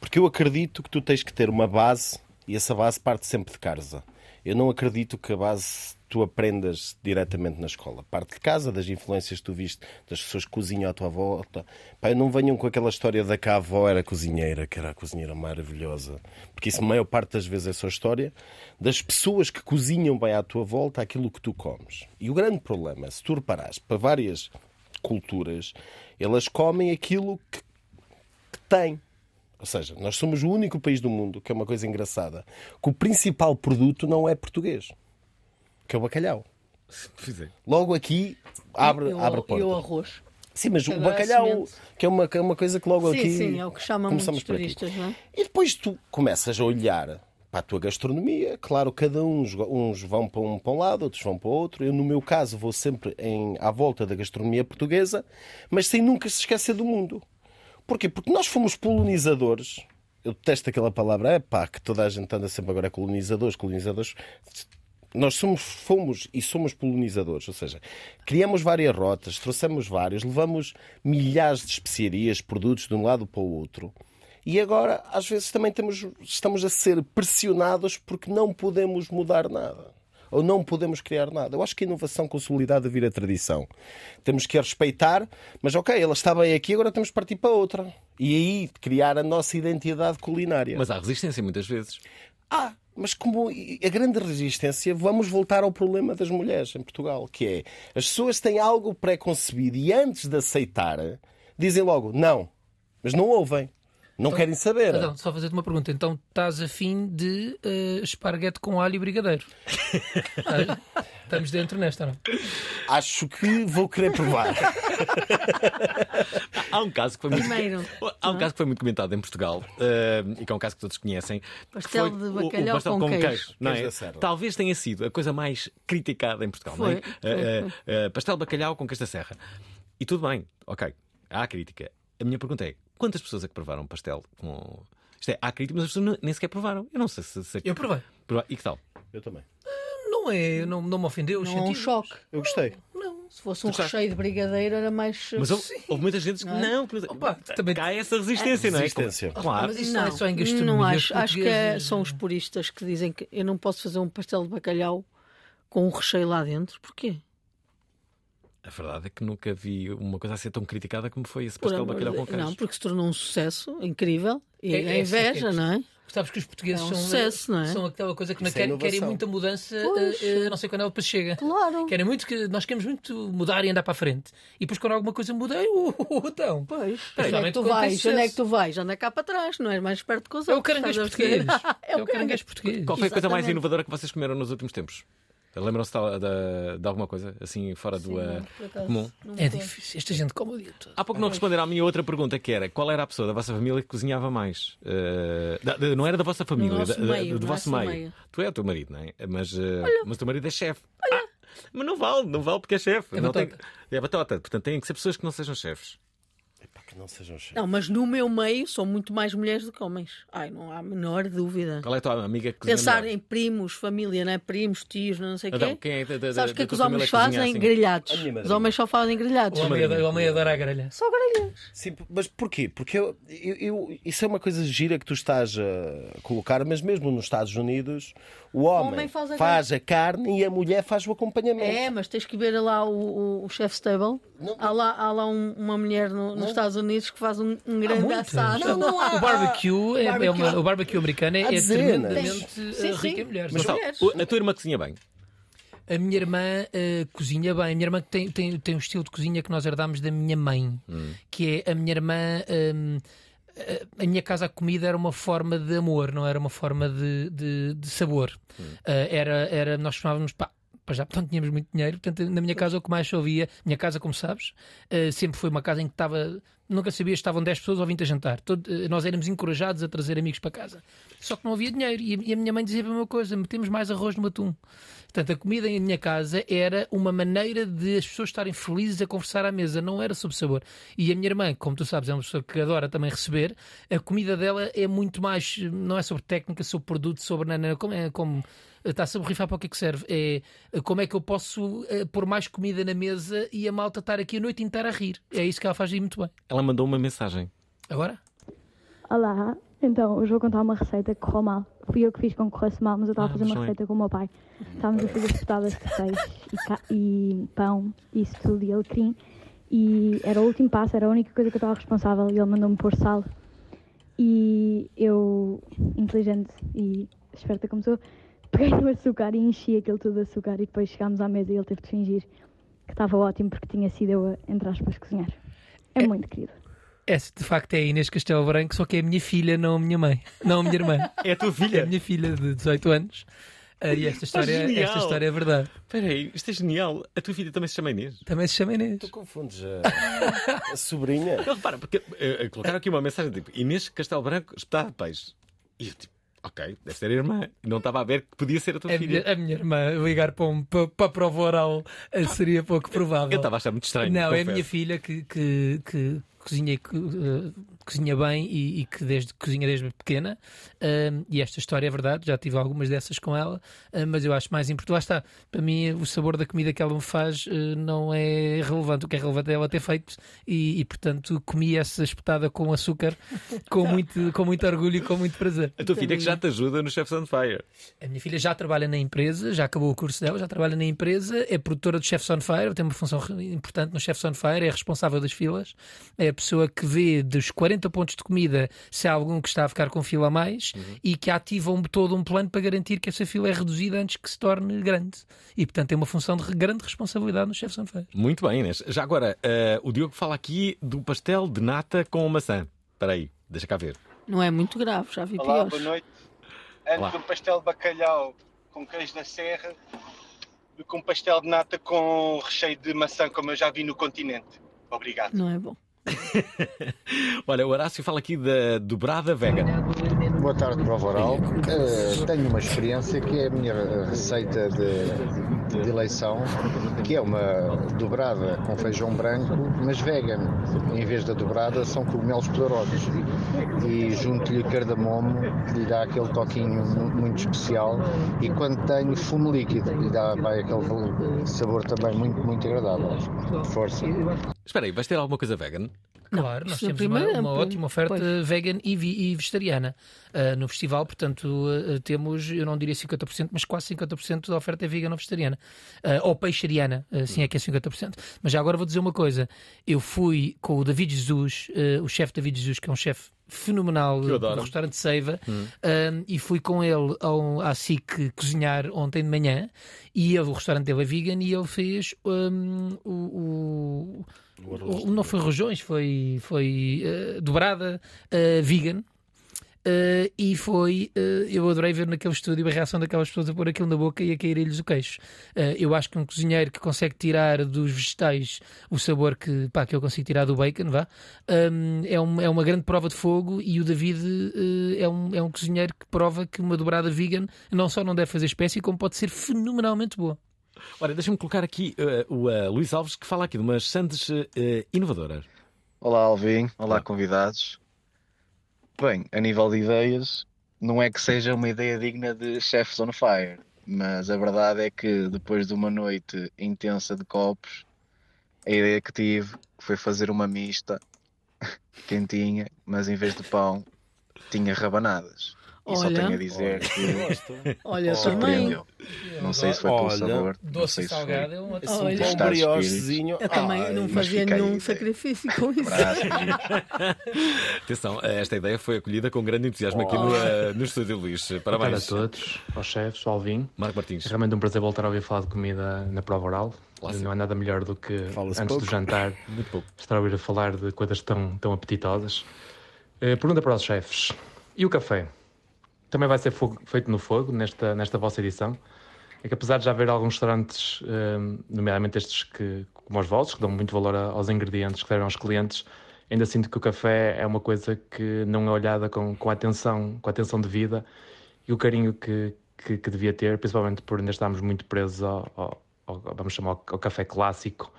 Porque eu acredito que tu tens que ter uma base e essa base parte sempre de casa. Eu não acredito que a base tu aprendas diretamente na escola. Parte de casa, das influências que tu viste, das pessoas que cozinham à tua volta. Pá, não venham com aquela história da que a avó era cozinheira, que era a cozinheira maravilhosa. Porque isso, maior parte das vezes, é só história das pessoas que cozinham bem à tua volta aquilo que tu comes. E o grande problema, se tu reparares, para várias culturas, elas comem aquilo que, que têm. Ou seja, nós somos o único país do mundo, que é uma coisa engraçada, que o principal produto não é português, que é o bacalhau. Logo aqui abre, E o- abre a porta. E o arroz. Sim, mas o Agora, bacalhau, semente. que é uma, que é uma coisa que logo sim, aqui. sim, é o que chamam muitos começamos por aqui. turistas, não é? E depois tu começas a olhar para a tua gastronomia. Claro, cada um, uns vão para um, para um lado, outros vão para o outro. Eu, no meu caso, vou sempre em, à volta da gastronomia portuguesa, mas sem nunca se esquecer do mundo. Porquê? Porque nós fomos colonizadores. Eu detesto aquela palavra, é pá, que toda a gente anda sempre agora colonizadores, colonizadores. Nós somos, fomos e somos colonizadores, ou seja, criamos várias rotas, trouxemos vários, levamos milhares de especiarias, produtos de um lado para o outro. E agora, às vezes, também temos, estamos a ser pressionados porque não podemos mudar nada. Ou não podemos criar nada. Eu acho que a inovação consolidada vira tradição. Temos que a respeitar, mas ok, ela está bem aqui, agora temos que partir para outra. E aí criar a nossa identidade culinária. Mas há resistência muitas vezes. Ah, mas como a grande resistência, vamos voltar ao problema das mulheres em Portugal, que é as pessoas têm algo pré-concebido e antes de aceitar, dizem logo não, mas não ouvem. Não Então, querem saber. Adão, só fazer-te uma pergunta. Então estás afim de eh, esparguete com alho e brigadeiro? Ah, Estamos dentro nesta, não? Acho que vou querer provar. Há um caso que foi muito, Primeiro, há um não é? caso que foi muito comentado em Portugal eh, e que é um caso que todos conhecem. Pastel foi de o- o bacalhau pastel com queijo. não é? Queijo da Serra. Talvez tenha sido a coisa mais criticada em Portugal. não é? Foi, foi, Eh, eh, pastel de bacalhau com queijo da serra. E tudo bem, ok. Há crítica. A minha pergunta é: quantas pessoas é que provaram pastel com. Isto é, há crítica, mas as pessoas não- nem sequer provaram. Eu não sei se. se... Eu provei. Prova- E que tal? Eu também. Não é, não, não me ofendeu. Não é um choque. Eu gostei. Não, se fosse um recheio de brigadeiro era mais. Mas houve, houve muita gente que Não é? não. Opa, também- Há essa resistência, não é? Resistência. Claro. Mas isso não, é só em gastronomia. não acho. Acho que é- são os puristas que dizem que eu não posso fazer um pastel de bacalhau com um recheio lá dentro. Porquê? A verdade é que nunca vi uma coisa a ser tão criticada como foi esse pastel bacalhau com queijo. Não, porque se tornou um sucesso incrível. E É- é, é que é inveja, que- não é? Sabes que os portugueses É um são, sucesso, não é? são aquela coisa que não é querem, querem muita mudança, eh, eh, não sei quando ela depois chega. Claro. Querem muito que nós queremos muito mudar e andar para a frente. E depois quando alguma coisa muda, "Ai, uh, uh, então. Pois. Onde é que tu vais? Onde é que tu vais? Anda cá para trás, não és mais perto que os É o outros. caranguejo estás a perceber? português. é o caranguejo português. Qual foi a coisa mais inovadora que vocês comeram nos últimos tempos? Lembram-se de, de- de alguma coisa assim fora do Sim, eh, por acaso, comum? É difícil. Esta gente come o dia todo. Há pouco não responderam à minha outra pergunta, que era qual era a pessoa da vossa família que cozinhava mais? Eh, da- da- não era da vossa família, da- meio, do no vosso meio. meio. Tu é o teu marido, não é? Mas, eh, mas o teu marido é chefe. Ah, mas não vale, não vale porque é chefe. É Não tem- é batota. Portanto, têm que ser pessoas que não sejam chefes. Epá, que não sejam cheios. Não, mas no meu meio são muito mais mulheres do que homens. Ai, não há a menor dúvida. Qual é a tua amiga que Pensar melhor? em primos, família, né? primos, tios, não sei o Adão, quê. quem é da- da- Sabes o que é que os homens fazem? assim? Grelhados. A Os homens só fazem grelhados. O homem, o homem adora a grelha. Só grelhas. Sim, mas porquê? Porque eu, eu- eu- isso é uma coisa gira que tu estás a colocar, mas mesmo nos Estados Unidos, o homem, homem faz faz, a a carne e a mulher faz o acompanhamento. É, mas tens que ver lá o, o, o chef stable. Há lá, há lá um- uma mulher no- nos Estados Unidos que faz um, um grande muitas. assado. Não, não há. O barbecue, é, é uma- o barbecue americano é, é tremendamente Sim, eh, sim. rico em mulheres. Mas mulheres. a tua irmã cozinha bem. A minha irmã eh, cozinha bem. A minha irmã tem, tem, tem um estilo de cozinha que nós herdámos da minha mãe, que é a minha irmã. hum, a- a minha casa a comida era uma forma de amor, não era uma forma de, de, de sabor. Eh, era, era, nós chamávamos pá, para já, portanto, tínhamos muito dinheiro. Portanto, na minha casa, o que mais se ouvia, minha casa, como sabes, eh, sempre foi uma casa em que estava. Nunca sabia estavam 10 pessoas ou 20 a jantar. Todo- eh, nós éramos encorajados a trazer amigos para casa. Só que não havia dinheiro. E a, e a minha mãe dizia a mesma coisa: metemos mais arroz no atum. Portanto, a comida em minha casa era uma maneira de as pessoas estarem felizes a conversar à mesa, não era sobre sabor. E a minha irmã, como tu sabes, é uma pessoa que adora também receber, a comida dela é muito mais, não é sobre técnica, sobre produto, sobre. Não, não, como, é, como está-se a borrifar para o que é que serve. É eh, como é que eu posso eh, pôr mais comida na mesa e a malta estar aqui a noite inteira a rir. É isso que ela faz aí muito bem. Ela mandou uma mensagem. Agora? Olá, então hoje vou contar uma receita que correu mal. Fui eu que fiz com que corresse mal, mas eu estava Ah, a fazer uma é. receita com o meu pai. Estávamos a fazer espetadas de peixe e, e pão, isso tudo, e alecrim. E era o último passo, era a única coisa que eu estava responsável. E ele mandou-me pôr sal. E eu, inteligente e esperta como sou, peguei no açúcar e enchi aquilo tudo de açúcar. E depois chegámos à mesa e ele teve de fingir que estava ótimo porque tinha sido eu a, entre aspas, cozinhar. É muito querido. Essa de facto é a Inês Castelo Branco, só que é a minha filha, não a minha mãe. Não a minha irmã. É a tua filha? É a minha filha de 18 anos. Ah, e esta história, genial. esta história é verdade. Espera aí, isto é genial. A tua filha também se chama Inês? Também se chama Inês. Tu confundes a, a sobrinha. Não, repara, porque eh, colocaram aqui uma mensagem tipo Inês Castelo Branco, espetada de peixe. E eu tipo, ok, deve ser a irmã. Não estava a ver que podia ser a tua A filha. minha, a minha irmã ligar para, um, para, para a prova oral eh, seria pouco provável. Eu estava a achar muito estranho. Não, é a confesso. minha filha que, que, que cozinha, e que, eh, cozinha bem e, e que desde, cozinha desde pequena. E esta história é verdade, já tive algumas dessas com ela, mas eu acho mais importante. Lá está, para mim, o sabor da comida que ela me faz eh, não é relevante. O que é relevante é ela ter feito e, e, portanto, comi essa espetada com açúcar com muito, com muito orgulho e com muito prazer. A tua filha que já te ajuda no Chefs on Fire. A minha filha já trabalha na empresa, já acabou o curso dela, já trabalha na empresa, é produtora do Chefs on Fire, tem uma função importante no Chefs on Fire, é responsável das filas, é a pessoa que vê dos 40 pontos de comida se há algum que está a ficar com fila a mais e que ativa um, todo um plano para garantir que essa fila é reduzida antes que se torne grande. E, portanto, tem uma função de grande responsabilidade no Chefs on Fire. Muito bem, Inês. Já agora, eh, o Diogo fala aqui do pastel de nata com maçã. Espera aí, deixa cá ver. Não é muito grave, já vi Olá, piores. boa noite. Antes Olá. de um pastel de bacalhau com queijo da serra do que um pastel de nata com recheio de maçã, como eu já vi no continente. Obrigado. Não é bom. Olha, o Horácio fala aqui da dobrada vegan. Boa tarde, Prova Oral. Eh, tenho uma experiência que é a minha receita de, de eleição, que é uma dobrada com feijão branco, mas vegan. Em vez da dobrada, são cogumelos poderosos. E junto-lhe cardamomo, que lhe dá aquele toquinho mu- muito especial. E quando tenho fumo líquido, lhe dá vai, aquele sabor também muito, muito agradável. Força. Espera aí, vais ter alguma coisa vegan? Claro, nós temos uma, uma ótima oferta pois. vegan e, vi- e vegetariana ah, no festival, portanto ah, temos, eu não diria 50%, mas quase 50% da oferta é vegan ou vegetariana. Ah, ou peixeriana, assim é que é 50%. Mas já agora vou dizer uma coisa, eu fui com o David Jesus, o chefe David Jesus, que é um chefe fenomenal do restaurante Seiva Hum. um, e fui com ele ao, à SIC cozinhar ontem de manhã e ele, o restaurante dele é vegan e ele fez um, o, o- o- não foi rojões, foi, foi eh, dobrada eh, vegan. Eh, e foi, eh, eu adorei ver naquele estúdio a reação daquelas pessoas a pôr aquilo na boca e a cair-lhes o queixo. Eh, eu acho que um cozinheiro que consegue tirar dos vegetais o sabor que, pá, que eu consigo tirar do bacon, vá, hum, é, um- é uma grande prova de fogo. E o David é, um, é um cozinheiro que prova que uma dobrada vegan não só não deve fazer espécie, como pode ser fenomenalmente boa. Olha, deixa-me colocar aqui eh, o eh, Luís Alves que fala aqui de umas sandes eh, inovadoras. Olá, Alvin. Olá, convidados. Bem, a nível de ideias, não é que seja uma ideia digna de Chefs on Fire, mas a verdade é que depois de uma noite intensa de copos, a ideia que tive foi fazer uma mista quentinha, mas em vez de pão, tinha rabanadas. E só Olha. tenho a dizer Olha. que Olha, eu surpreendeu. Não sei se foi pelo Olha, sabor, doce se salgado foi é um Assim, Olha. um briochezinho. Eu também Ai, não fazia nenhum ideia. sacrifício com isso. Atenção, esta ideia foi acolhida com grande entusiasmo aqui no, eh, no estúdio, Luís. Parabéns. Boa a todos, aos chefes, ao Alvin. Marco Martins. É realmente um prazer voltar a ouvir falar de comida na prova oral. Não há nada melhor do que antes pouco. do jantar Muito pouco. estar a ouvir a falar de coisas tão, tão apetitosas. Eh, pergunta para os chefes: e o café? Também vai ser fogo- feito no fogo nesta, nesta vossa edição? É que apesar de já haver alguns restaurantes, eh, nomeadamente estes que, como os vossos, que dão muito valor aos ingredientes que servem aos clientes, ainda sinto que o café é uma coisa que não é olhada com, com, atenção, com atenção devida e o carinho que, que, que devia ter, principalmente por ainda estarmos muito presos ao, ao- ao- vamos chamar, ao, ao café clássico,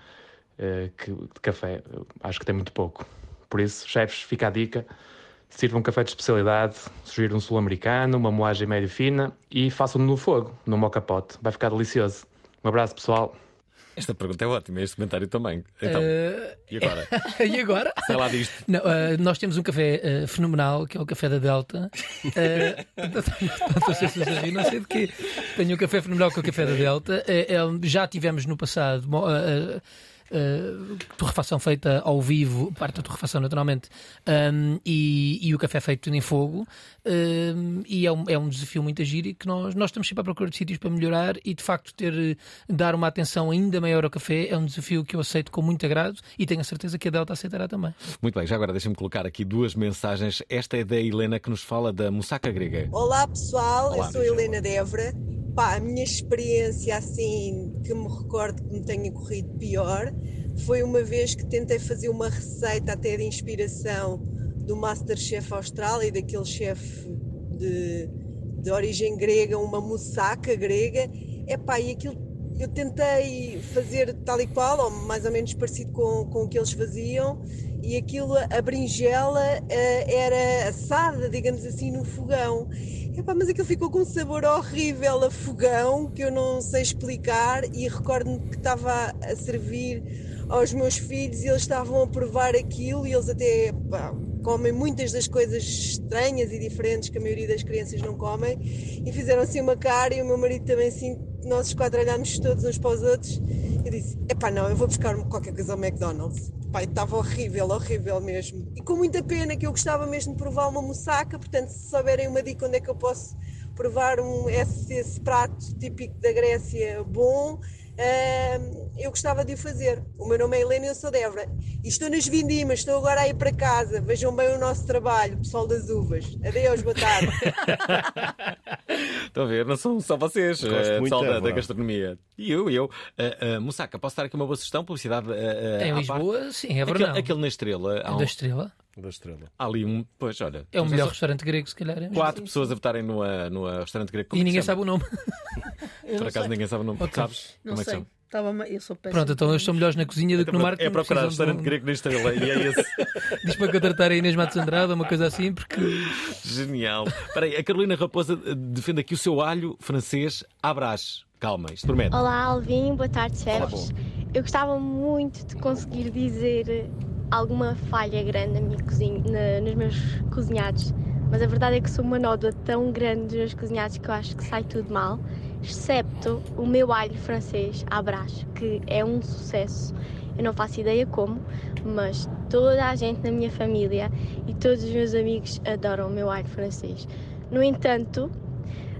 eh, que de café acho que tem muito pouco. Por isso, chefes, fica a dica. Sirvam um café de especialidade, sugiro um sul-americano, uma moagem médio fina e façam-no no fogo, no mocapote. Vai ficar delicioso. Um abraço, pessoal. Esta pergunta é ótima, este comentário também. Então, Eh, e agora? e agora? Sei lá disto. Não, eh, nós temos um café eh, fenomenal, que é o café da Delta. Não sei de quê. Tenho um café fenomenal que é o café da Delta. Já tivemos no passado. Eh, torrefação feita ao vivo, parte da torrefação naturalmente, um, e, e o café feito em fogo, um, e é um, é um desafio muito giro e que nós, nós estamos sempre à procura de sítios para melhorar e de facto ter, dar uma atenção ainda maior ao café é um desafio que eu aceito com muito agrado e tenho a certeza que a Delta aceitará também. Muito bem, já agora deixa-me colocar aqui duas mensagens. Esta é da Helena que nos fala da moussaka grega. Olá pessoal, Olá, eu sou a Helena Devra. Pá, a minha experiência assim que me recordo que me tenha corrido pior foi uma vez que tentei fazer uma receita até de inspiração do Masterchef Austrália, daquele chefe de, de origem grega, uma moussaka grega. Epá, e aquilo eu tentei fazer tal e qual, ou mais ou menos parecido com, com o que eles faziam, e aquilo, a berinjela eh, era assada, digamos assim, no fogão. Epá, mas aquilo ficou com um sabor horrível a fogão, que eu não sei explicar, e recordo-me que estava a servir aos meus filhos e eles estavam a provar aquilo e eles até comem muitas das coisas estranhas e diferentes que a maioria das crianças não comem e fizeram assim uma cara e o meu marido também assim, nós os quatro olhámos todos uns para os outros e disse, epá não, eu vou buscar qualquer coisa ao McDonald's. E estava horrível, horrível mesmo. E com muita pena que eu gostava mesmo de provar uma moussaka, portanto se souberem uma dica onde é que eu posso provar um, esse, esse prato típico da Grécia bom, Ahm, eu gostava de o fazer. O meu nome é Helena e eu sou Débora. E estou nas vindimas, estou agora a ir para casa. Vejam bem o nosso trabalho, pessoal das uvas. Adeus, boa tarde. Estão a ver? Não são só vocês, eh, muito pessoal da da, da gastronomia. E eu, e eu. Uh, Moussaka, posso dar aqui uma boa sugestão? Publicidade eh, eh, Em Lisboa, parte? sim, é Aquele, verdade. aquele na Estrela. Da um- Estrela? Da Estrela. Há ali um. Pois, olha. É o melhor restaurante grego, se calhar. é. Quatro pessoas a votarem no, eh, no eh, restaurante grego. Como E é ninguém sabe o nome. Eu Por acaso sei. ninguém sabe o nome. Ok. Sabes? Não Como é que sei. Estava eu sou péssima. Pronto, então eu estou melhores na cozinha do que no marketing. É procurar restaurante um- grego na Estrela e é esse. Diz para contratar a Inês Matos Andrade ou uma coisa assim, porque Genial. Espera aí, a Carolina Raposa eh, defende aqui o seu alho francês à brás. Calma, isto promete. Olá, Alvin, boa tarde, Olá, chefes. Eu gostava muito de conseguir dizer alguma falha grande na minha cozinha, na- nos meus cozinhados, mas a verdade é que sou uma nódoa tão grande dos meus cozinhados que eu acho que sai tudo mal, excepto o meu alho francês à brás, que é um sucesso. Eu não faço ideia como, mas toda a gente na minha família e todos os meus amigos adoram o meu alho francês. No entanto,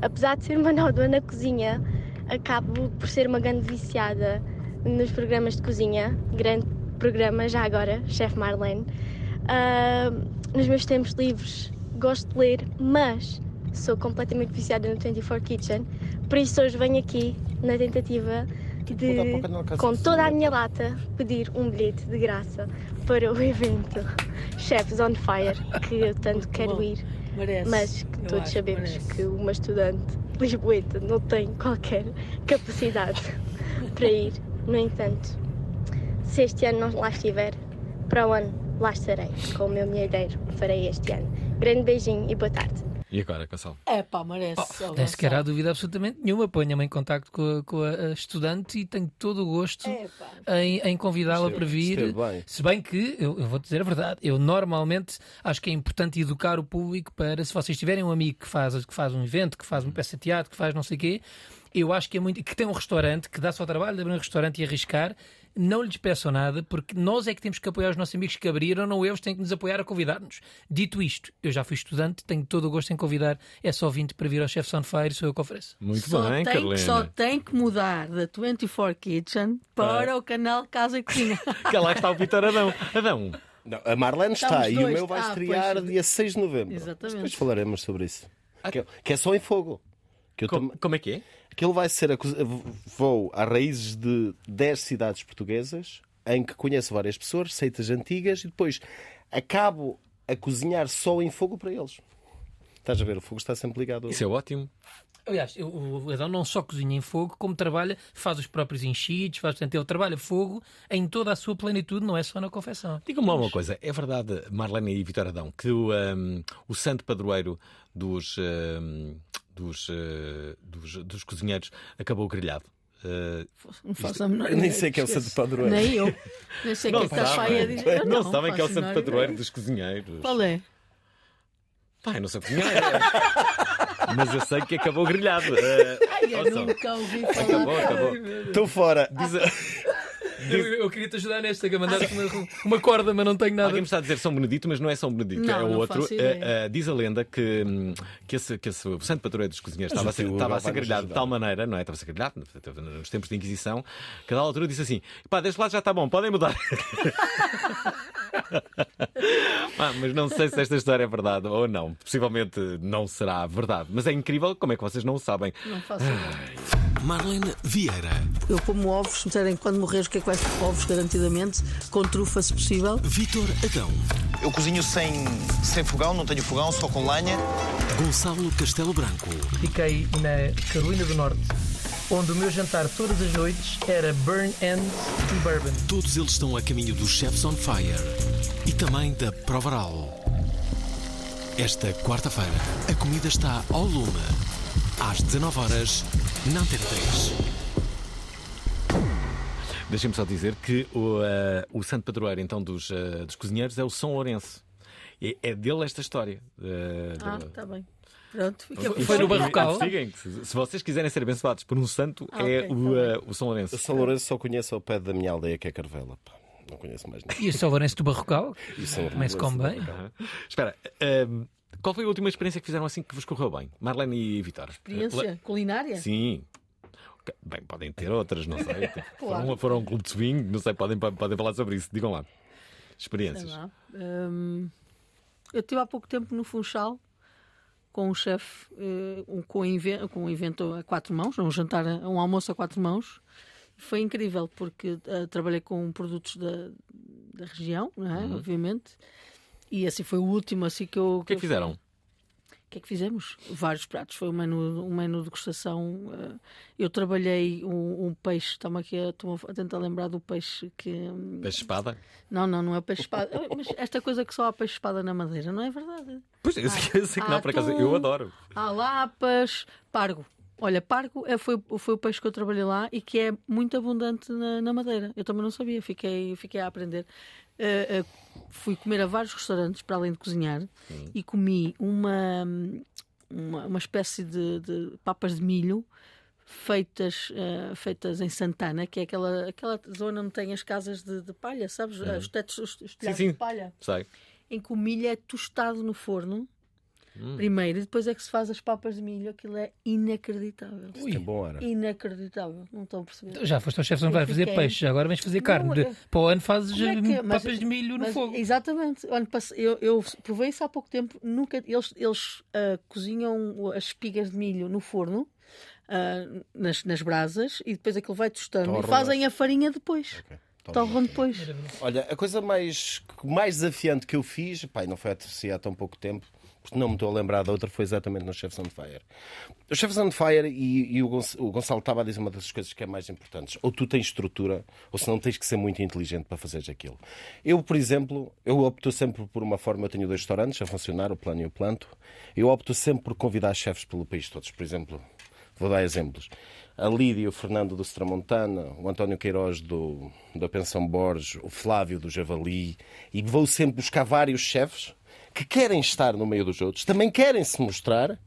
apesar de ser uma nódoa na cozinha, acabo por ser uma grande viciada nos programas de cozinha. Grande programa, já agora, Chef Marlene. Ah, nos meus tempos livres gosto de ler, mas sou completamente viciada no 24 Kitchen. Por isso hoje venho aqui na tentativa de, com toda a minha lata, pedir um bilhete de graça para o evento Chefs on Fire, que eu tanto quero ir. Mas que todos sabemos que uma estudante lisboeta não tem qualquer capacidade para ir. No entanto, se este ano não lá estiver, para o ano lá estarei. Com o meu milheiro farei este ano. Grande beijinho e boa tarde. E agora, Gonçalo? É pá, merece. Oh, nem sequer há dúvida absolutamente nenhuma. Ponha-me em contacto com a, com a- estudante e tenho todo o gosto em, em convidá-la para vir. bem. Se bem que, eu, eu vou dizer a verdade, eu normalmente acho que é importante educar o público para, se vocês tiverem um amigo que faz, que faz um evento, que faz uma peça de teatro, que faz não sei o quê, eu acho que é muito. que tem um restaurante, que dá só trabalho de abrir um restaurante e arriscar. Não lhes peçam nada, porque nós é que temos que apoiar os nossos amigos que abriram, não eles têm que nos apoiar a convidar-nos. Dito isto, eu já fui estudante, tenho todo o gosto em convidar essa ouvinte para vir ao Chefs on Fire, sou eu que ofereço. Muito Só bem, tem, Carolina. só tem que mudar da 24 Kitchen para o canal Casa e Cozinha. Que lá está o Vitor Adão. Adão. Não, a Marlene está Estamos e o dois. meu vai Ah, estrear pois. dia 6 de novembro. Exatamente. Depois falaremos sobre isso. Que, é, que é só em fogo. Tam- como é que é? Aquilo vai ser a cozi- vou às raízes de 10 cidades portuguesas em que conheço várias pessoas, receitas antigas e depois acabo a cozinhar só em fogo para eles. Estás a ver? O fogo está sempre ligado. Isso é ótimo. Aliás, eu- o Adão não só cozinha em fogo, como trabalha, faz os próprios enchidos, faz, portanto, ele trabalha fogo em toda a sua plenitude, não é só na confecção. Diga-me lá uma coisa, é verdade, Marlene e Vitor Adão, que o, um, o santo padroeiro dos, um, dos, uh, dos, dos cozinheiros acabou grelhado? Uh, Não faço isto- a menor nem sei quem é o santo padroeiro. Nem eu. Nem sei o que é que está a Não, não sabem que é o a santo padroeiro ideia. dos cozinheiros. Qual é? Pai, não sei cozinhar. Mas eu sei que acabou grelhado. Uh, Ai, eu nunca ouvi falar. Acabou, acabou. Ai, meu Deus. Estou fora. Eu, eu queria te ajudar nesta, que a mandar uma, uma corda, mas não tenho nada. Alguém me está a dizer São Benedito, mas não é São Benedito, Não, é o outro. Eh, eh, diz a lenda que, hum, que, esse, que esse santo padroeiro dos cozinheiros Mas estava a o ser, estava a ser grelhado de tal maneira, não é? Estava a ser grelhado nos tempos de Inquisição, que a dada altura disse assim: pá, deste lado já está bom, podem mudar. Ah, mas não sei se esta história é verdade ou não. Possivelmente não será verdade. Mas é incrível como é que vocês não o sabem. Não faço. Marlene Vieira, Eu como ovos, se me disserem quando morreres o que é que vai ser ovos, garantidamente, com trufa se possível. Vitor Adão, Eu cozinho sem, sem fogão, não tenho fogão, só com lenha. Gonçalo Castelo Branco, Fiquei na Carolina do Norte, onde o meu jantar todas as noites era burn end e bourbon. todos eles estão a caminho do Chefs on Fire e também da Provaral. Esta quarta-feira, a comida está ao lume. Às 19 horas na Antena 3. Deixem-me só dizer que o, eh, o santo padroeiro então dos, eh, dos cozinheiros é o São Lourenço. É, é dele esta história. eh, Ah, do- está bem. Pronto, fica Foi Foi no Barrocal? Se, se vocês quiserem ser abençoados por um santo, Ah, é ok, o, tá o São Lourenço. Eu São Lourenço só conheço ao pé da minha aldeia, que é Carvela. Pá, Não conheço mais ninguém. E o São Lourenço do Barrocal? E São se come bem. Espera, qual foi a última experiência que fizeram assim que vos correu bem? Marlene e Vitor. Experiência culinária? Sim. Bem, podem ter outras, não sei. Claro. foram, foram a um clube de swing, não sei, podem, podem falar sobre isso. Digam lá. Experiências. lá. Hum, eu estive há pouco tempo no Funchal com um chefe, eh, um, com, um evento, com um evento a quatro mãos, um jantar, um almoço a quatro mãos. Foi incrível porque eh, trabalhei com produtos da, da região, não é? Uhum. obviamente. E assim foi o último assim que eu. O que é que fizeram? O que é que fizemos? Vários pratos. Foi um menu, um menu de degustação. eh, Eu trabalhei um, um peixe, estamos aqui a, a tentar lembrar do peixe que. hum, Peixe espada? Não, não, não é peixe espada. Mas esta coisa que só há peixe espada na madeira, não é verdade? Pois, eu sei, eu sei que não, por acaso, eu adoro. Há lapas, pargo. Olha, pargo é, foi, foi o peixe que eu trabalhei lá e que é muito abundante na, na Madeira. Eu também não sabia, fiquei, fiquei a aprender. Eh, fui comer a vários restaurantes para além de cozinhar e comi uma, uma, uma espécie de, de papas de milho feitas, eh, feitas em Santana, que é aquela, aquela zona onde tem as casas de, de palha, sabes? Uhum. Os tetos, os, os Sim, sim. de palha Sei. em que o milho é tostado no forno Hum. primeiro e depois é que se faz as papas de milho. Aquilo é inacreditável. Isto é bom, era. Inacreditável. Não estão a perceber. Já foste ao chefe, não vai Eu fazer fiquei- peixe, agora vais fazer carne. Não, eu- Para o ano fazes é que é? eh, Mas- papas de milho no mas- fogo. Exatamente. Ano eu, eu provei isso há pouco tempo. Nunca, eles eles ah, cozinham as espigas de milho no forno. ah, nas, nas brasas e depois aquilo vai tostando e fazem a farinha depois. Torram depois. Olha, a coisa mais, mais desafiante que eu fiz, pai, não foi assim há tão pouco tempo, não me estou a lembrar da outra, foi exatamente no Chefs on Fire. O Chefs on Fire e, e o, Gonç- o Gonçalo estava a dizer uma das coisas que é mais importantes. Ou tu tens estrutura, ou se não tens que ser muito inteligente para fazeres aquilo. Eu, por exemplo, eu opto sempre por uma forma, eu tenho dois restaurantes a funcionar, o Plano e o Planto. Eu opto sempre por convidar chefes pelo país todos. Por exemplo, vou dar exemplos. A Lídia o Fernando do Stramontana, o António Queiroz do, da Pensão Borges, o Flávio do Javali, e vou sempre buscar vários chefes que querem estar no meio dos outros, também querem se mostrar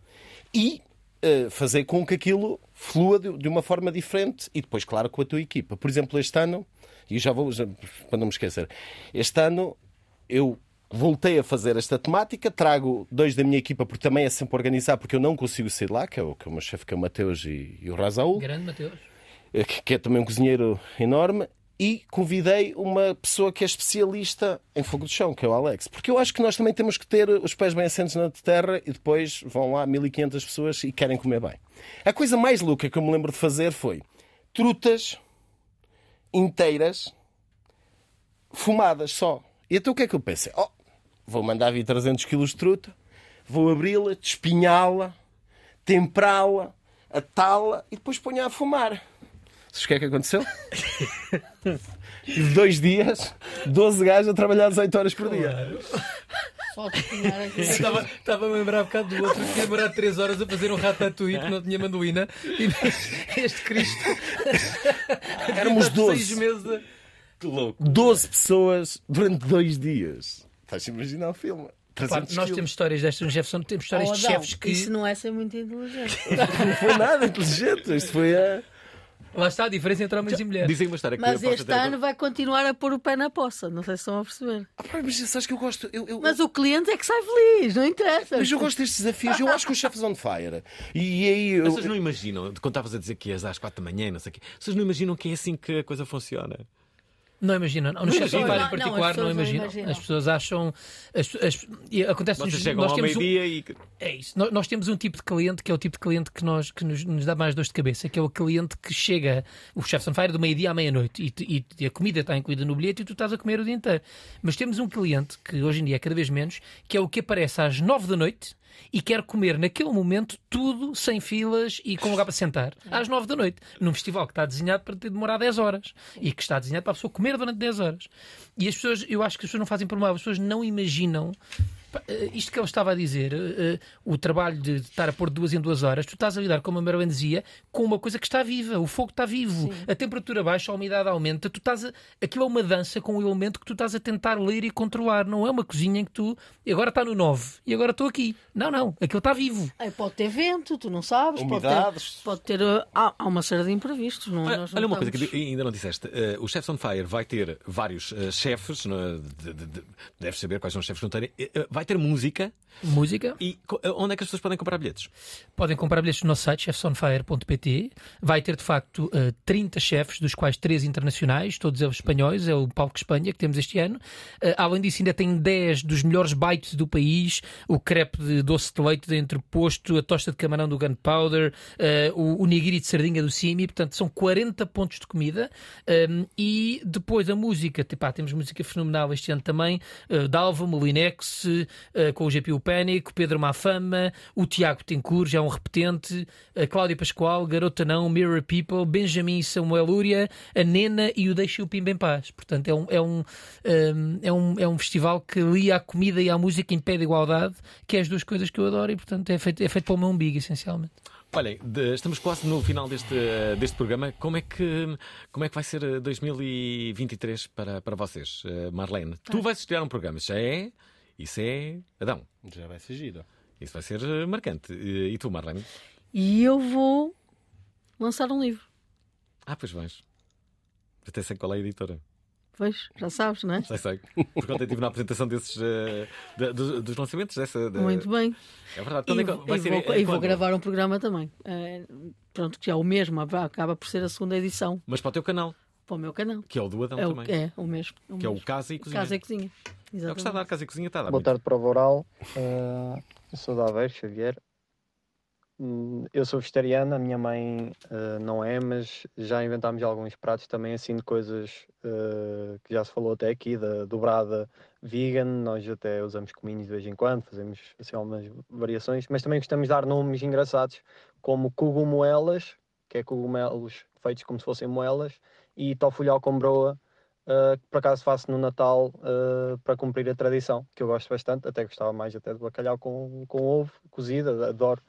e eh, fazer com que aquilo flua de, de uma forma diferente e depois, claro, com a tua equipa. Por exemplo, este ano, e já vou, já- para não me esquecer, este ano eu voltei a fazer esta temática, trago dois da minha equipa, porque também é sempre organizar, porque eu não consigo sair lá, que é o, que é o meu chefe, que é o Mateus e, e o Razaul Grande Mateus. eh, que é também um cozinheiro enorme, e convidei uma pessoa que é especialista em fogo de chão, que é o Alex. Porque eu acho que nós também temos que ter os pés bem assentos na terra e depois vão lá 1500 pessoas e querem comer bem. A coisa mais louca que eu me lembro de fazer foi trutas inteiras fumadas só. E então o que é que eu pensei? Oh, vou mandar vir 300 quilos de truta, vou abri-la, despinhá-la, temperá-la, atá-la e depois ponha a fumar. Sabes o que é que aconteceu? Tive dois dias, 12 gajos a trabalhar 18 horas por dia. Aqui. Estava, estava a lembrar um bocado do outro que tinha demorado 3 horas a fazer um ratatouille que não tinha mandoína. E este Cristo. Éramos 12. Seis meses a- Que louco. 12 pessoas durante dois dias. Estás a imaginar o filme? Pá, 300 nós quilos. temos histórias destas no Jefferson, temos histórias Oh, de chefes que. Isso não é ser muito inteligente. Não foi nada inteligente. Isto foi a. Lá está a diferença entre homens e mulheres. Dizem uma história que Mas este ter- ano vai continuar a pôr o pé na poça. Não sei se estão a perceber. Ah, pá, mas sabes que eu gosto. Eu, eu- Mas o cliente é que sai feliz, não interessa. Mas eu gosto destes desafios. Eu acho que o Chefs on Fire. E aí. eu- Vocês não imaginam, quando estavas a dizer que ias às 4 da manhã, e não sei o quê, vocês não imaginam que é assim que a coisa funciona? Não imaginam. No Não imaginam. Fire em particular as não, pessoas não imaginam. imaginam. As pessoas acham. As, as, e acontece Vocês nos- chegam nós ao temos um- meio-dia e. É isso. Nós, nós temos um tipo de cliente que é o tipo de cliente que, nós, que nos, nos dá mais dor de cabeça, que é o cliente que chega, o chef on fire, do meio-dia à meia-noite e, e- e a comida está incluída no bilhete e tu estás a comer o dia inteiro. Mas temos um cliente, que hoje em dia é cada vez menos, que é o que aparece às nove da noite e quer comer naquele momento tudo sem filas e com lugar para sentar às nove da noite, num festival que está desenhado para ter demorar 10 horas e que está desenhado para a pessoa comer durante 10 horas. E as pessoas, eu acho que as pessoas não fazem por mal, as pessoas não imaginam Isto que ele estava a dizer, eh, eh, o trabalho de estar a pôr duas em duas horas, tu estás a lidar, como a Marilyn dizia, com uma coisa que está viva, o fogo está vivo, a temperatura baixa, a umidade aumenta, tu estás a, aquilo é uma dança com um elemento que tu estás a tentar ler e controlar, não é uma cozinha em que tu e agora está no 9 e agora estou aqui. Não, não, aquilo está vivo. É, pode ter vento, tu não sabes. Umidades. Pode ter. Pode ter uh, há, há uma série de imprevistos, não é? Olha, Nós não olha uma coisa que ainda não disseste. Eh, o Chefs on Fire vai ter vários eh, chefes, é? De- de- de- deves saber quais são os chefes que não têm. Eh, eh, vai ter música. Música. E eh, onde é que as pessoas podem comprar bilhetes? Podem comprar bilhetes no nosso site, chefsonfire.pt. Vai ter, de facto, eh, 30 chefes, dos quais 3 internacionais, todos eles espanhóis, é o Palco Espanha que temos este ano. Eh, além disso, ainda tem 10 dos melhores bites do país, o crepe de doce de leite de entreposto, a tosta de camarão do Gunpowder, eh, o, o nigiri de sardinha do Simi, portanto, são 40 pontos de comida. Um, e depois a música, tipo, temos música fenomenal este ano também, uh, Dalva, Molinex, com o GPU Panic, o Pedro Mafama, o Tiago Tencourt, já um repetente, a Cláudia Pascoal, Garota Não, Mirror People, Benjamin e Samuel Lúria, a Nena e o Deixa o Pimba em Paz. Portanto, é um, é um, um, é um, é um festival que lia a comida e a música em pé de igualdade, que é as duas coisas que eu adoro e, portanto, é feito, é feito para o meu umbigo, essencialmente. Olhem, de- estamos quase no final deste, eh, deste programa. Como é, que, como é que vai ser eh, 2023 para, para vocês, eh, Marlene? Tu vais estrear um programa, já é. Isso é. Adão. Já vai ser giro. Isso vai ser eh, marcante. E e tu, Marlene? E eu vou lançar um livro. Ah, pois vais. Até sei qual é a editora. Pois, já sabes, não é? Sei, sei. Porque ontem estive na apresentação desses. eh, da- dos, dos lançamentos dessa. da- Muito bem. É verdade. E, é vai e ser? vou, eh, e vou gravar um programa também. Eh, pronto, que já é o mesmo, acaba por ser a segunda edição Mas para o teu canal, para o meu canal. que é o do Adão É o, também. é, o mesmo. Que é o mesmo. Casa e Cozinha. Casa e Cozinha. É o que está a Exatamente. dar, Casa e Cozinha está a dar. Boa muito. tarde, Prova Oral. Eh, eu sou da Aveiro, Xavier. hum, eu sou vegetariana, a minha mãe eh, não é, mas já inventámos alguns pratos também assim de coisas eh, que já se falou até aqui, da dobrada vegan, nós até usamos cominhos de vez em quando, fazemos assim algumas variações, mas também gostamos de dar nomes engraçados, como cogumoelas, que é cogumelos feitos como se fossem moelas, e tofulhau com broa, Uh, que por acaso faço no Natal uh, para cumprir a tradição, que eu gosto bastante, até gostava mais até de bacalhau com, com ovo cozido, adoro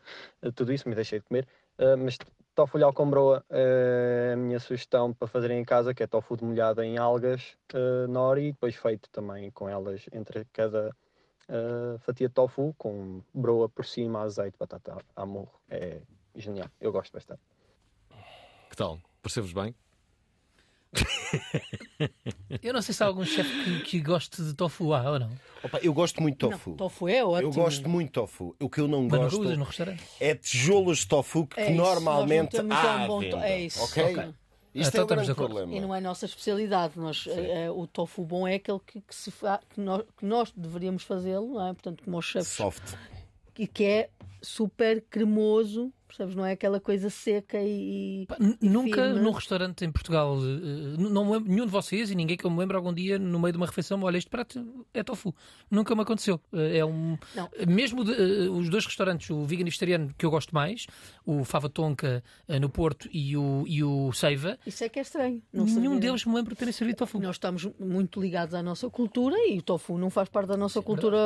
uh, tudo isso, me deixei de comer, mas tofulhau com broa é a minha sugestão para fazerem em casa, que é tofu de molhada em algas nori depois feito também com elas entre cada fatia de tofu, com broa por cima, azeite, batata a morro, é genial, eu gosto bastante. Que tal? Percebes bem? Eu não sei se há algum chefe que, que goste de tofu há ou não. Opa, eu gosto muito de tofu. Não, tofu é ótimo. Eu gosto muito de tofu. O que eu não Mas gosto no restaurante? é tijolos de tofu que, É que isso, normalmente temos há um to- é isso. ok? Ok. Isto Então é o grande estamos de acordo. problema. E não é a nossa especialidade. Nós, eh, eh, o tofu bom é aquele que, que se fa... que, nós, que nós deveríamos fazê-lo, não é? Portanto, como os chefes. Soft. E que é super cremoso, percebes? Não é aquela coisa seca e. E Nunca firme. num restaurante em Portugal, eh, n- não me lembro, nenhum de vocês e ninguém que eu me lembro algum dia no meio de uma refeição, olha, este prato é tofu. Nunca me aconteceu. Eh, É um. Não. Mesmo de, eh, os dois restaurantes, o vegan e vegetariano que eu gosto mais, o Fava Tonka eh, no Porto e o, e o Seiva, Isso é que é estranho. Não nenhum deles me lembro de terem servido tofu. Nós estamos muito ligados à nossa cultura e o tofu não faz parte da nossa cultura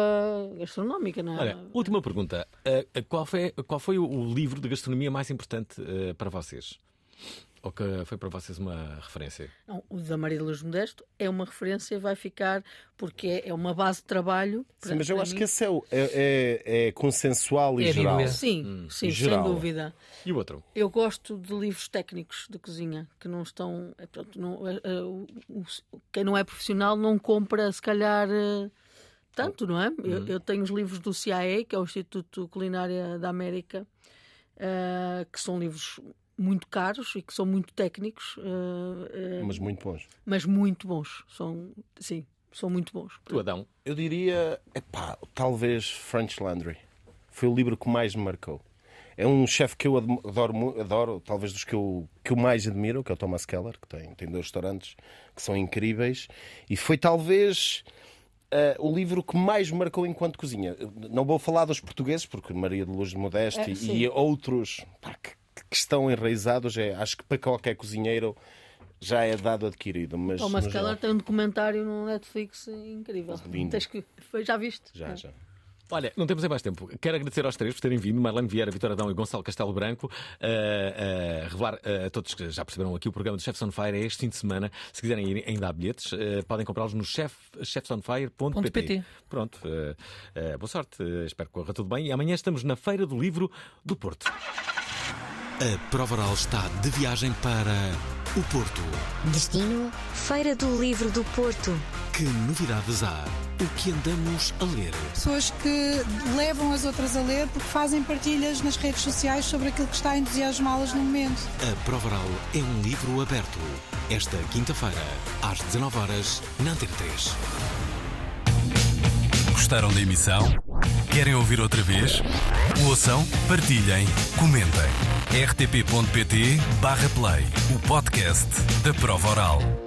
gastronómica, não é? Olha, última pergunta. Uh, qual, foi, qual foi o- o livro de gastronomia mais importante uh, para vocês? Ou que foi para vocês uma referência? Não, o da Maria de Luz Modesto é uma referência, vai ficar, porque é- é uma base de trabalho. Sim, mas eu para acho mim. que esse é, é, é- é consensual e É geral. Bíblia. Sim, Hum. sim, Geral. sem dúvida. E o outro? Eu gosto de livros técnicos de cozinha que não estão. é, pronto, não- é, é, o- o- quem não é profissional não compra, se calhar, eh, tanto, não é? Eu, eu tenho os livros do CIA, que é o Instituto Culinária da América, eh, que são livros muito caros e que são muito técnicos, eh, Mas muito bons. mas muito bons. São, sim, são muito bons. Tu, Adão? Eu diria, epá, talvez French Landry. Foi o livro que mais me marcou. É um chefe que eu adoro, adoro, talvez dos que eu, que eu mais admiro, que é o Thomas Keller, que tem, tem dois restaurantes que são incríveis. E foi talvez eh, o livro que mais me marcou enquanto cozinha. Não vou falar dos portugueses, porque Maria de Luz de Modesto É, e- outros pá, que, que estão enraizados, é, acho que para qualquer cozinheiro já é dado adquirido. Mas, Keller geral- tem um documentário no Netflix incrível. Lindo. Que, foi, já viste? Já, É. já. Olha, não temos aí mais tempo. Quero agradecer aos três por terem vindo, Marlene Vieira, Vitória Adão e Gonçalo Castelo Branco, a revelar eh, a todos que já perceberam aqui o programa do Chefs on Fire é este fim de semana. Se quiserem ir, ainda há bilhetes, eh, podem comprá-los no chef, chefsonfire.pt. .pt. Pronto, eh, eh, boa sorte, espero que corra tudo bem. E amanhã estamos na Feira do Livro do Porto. A prova oral está de viagem para o Porto. Destino: Feira do Livro do Porto. Que novidades há? O que andamos a ler? Pessoas que levam as outras a ler porque fazem partilhas nas redes sociais sobre aquilo que está a entusiasmá-las no momento. A prova oral é um livro aberto. Esta quinta-feira, às 19 horas na Antena 3. Gostaram da emissão? Querem ouvir outra vez? Ouçam, partilhem, comentem. rtp.pt/play o podcast da prova oral.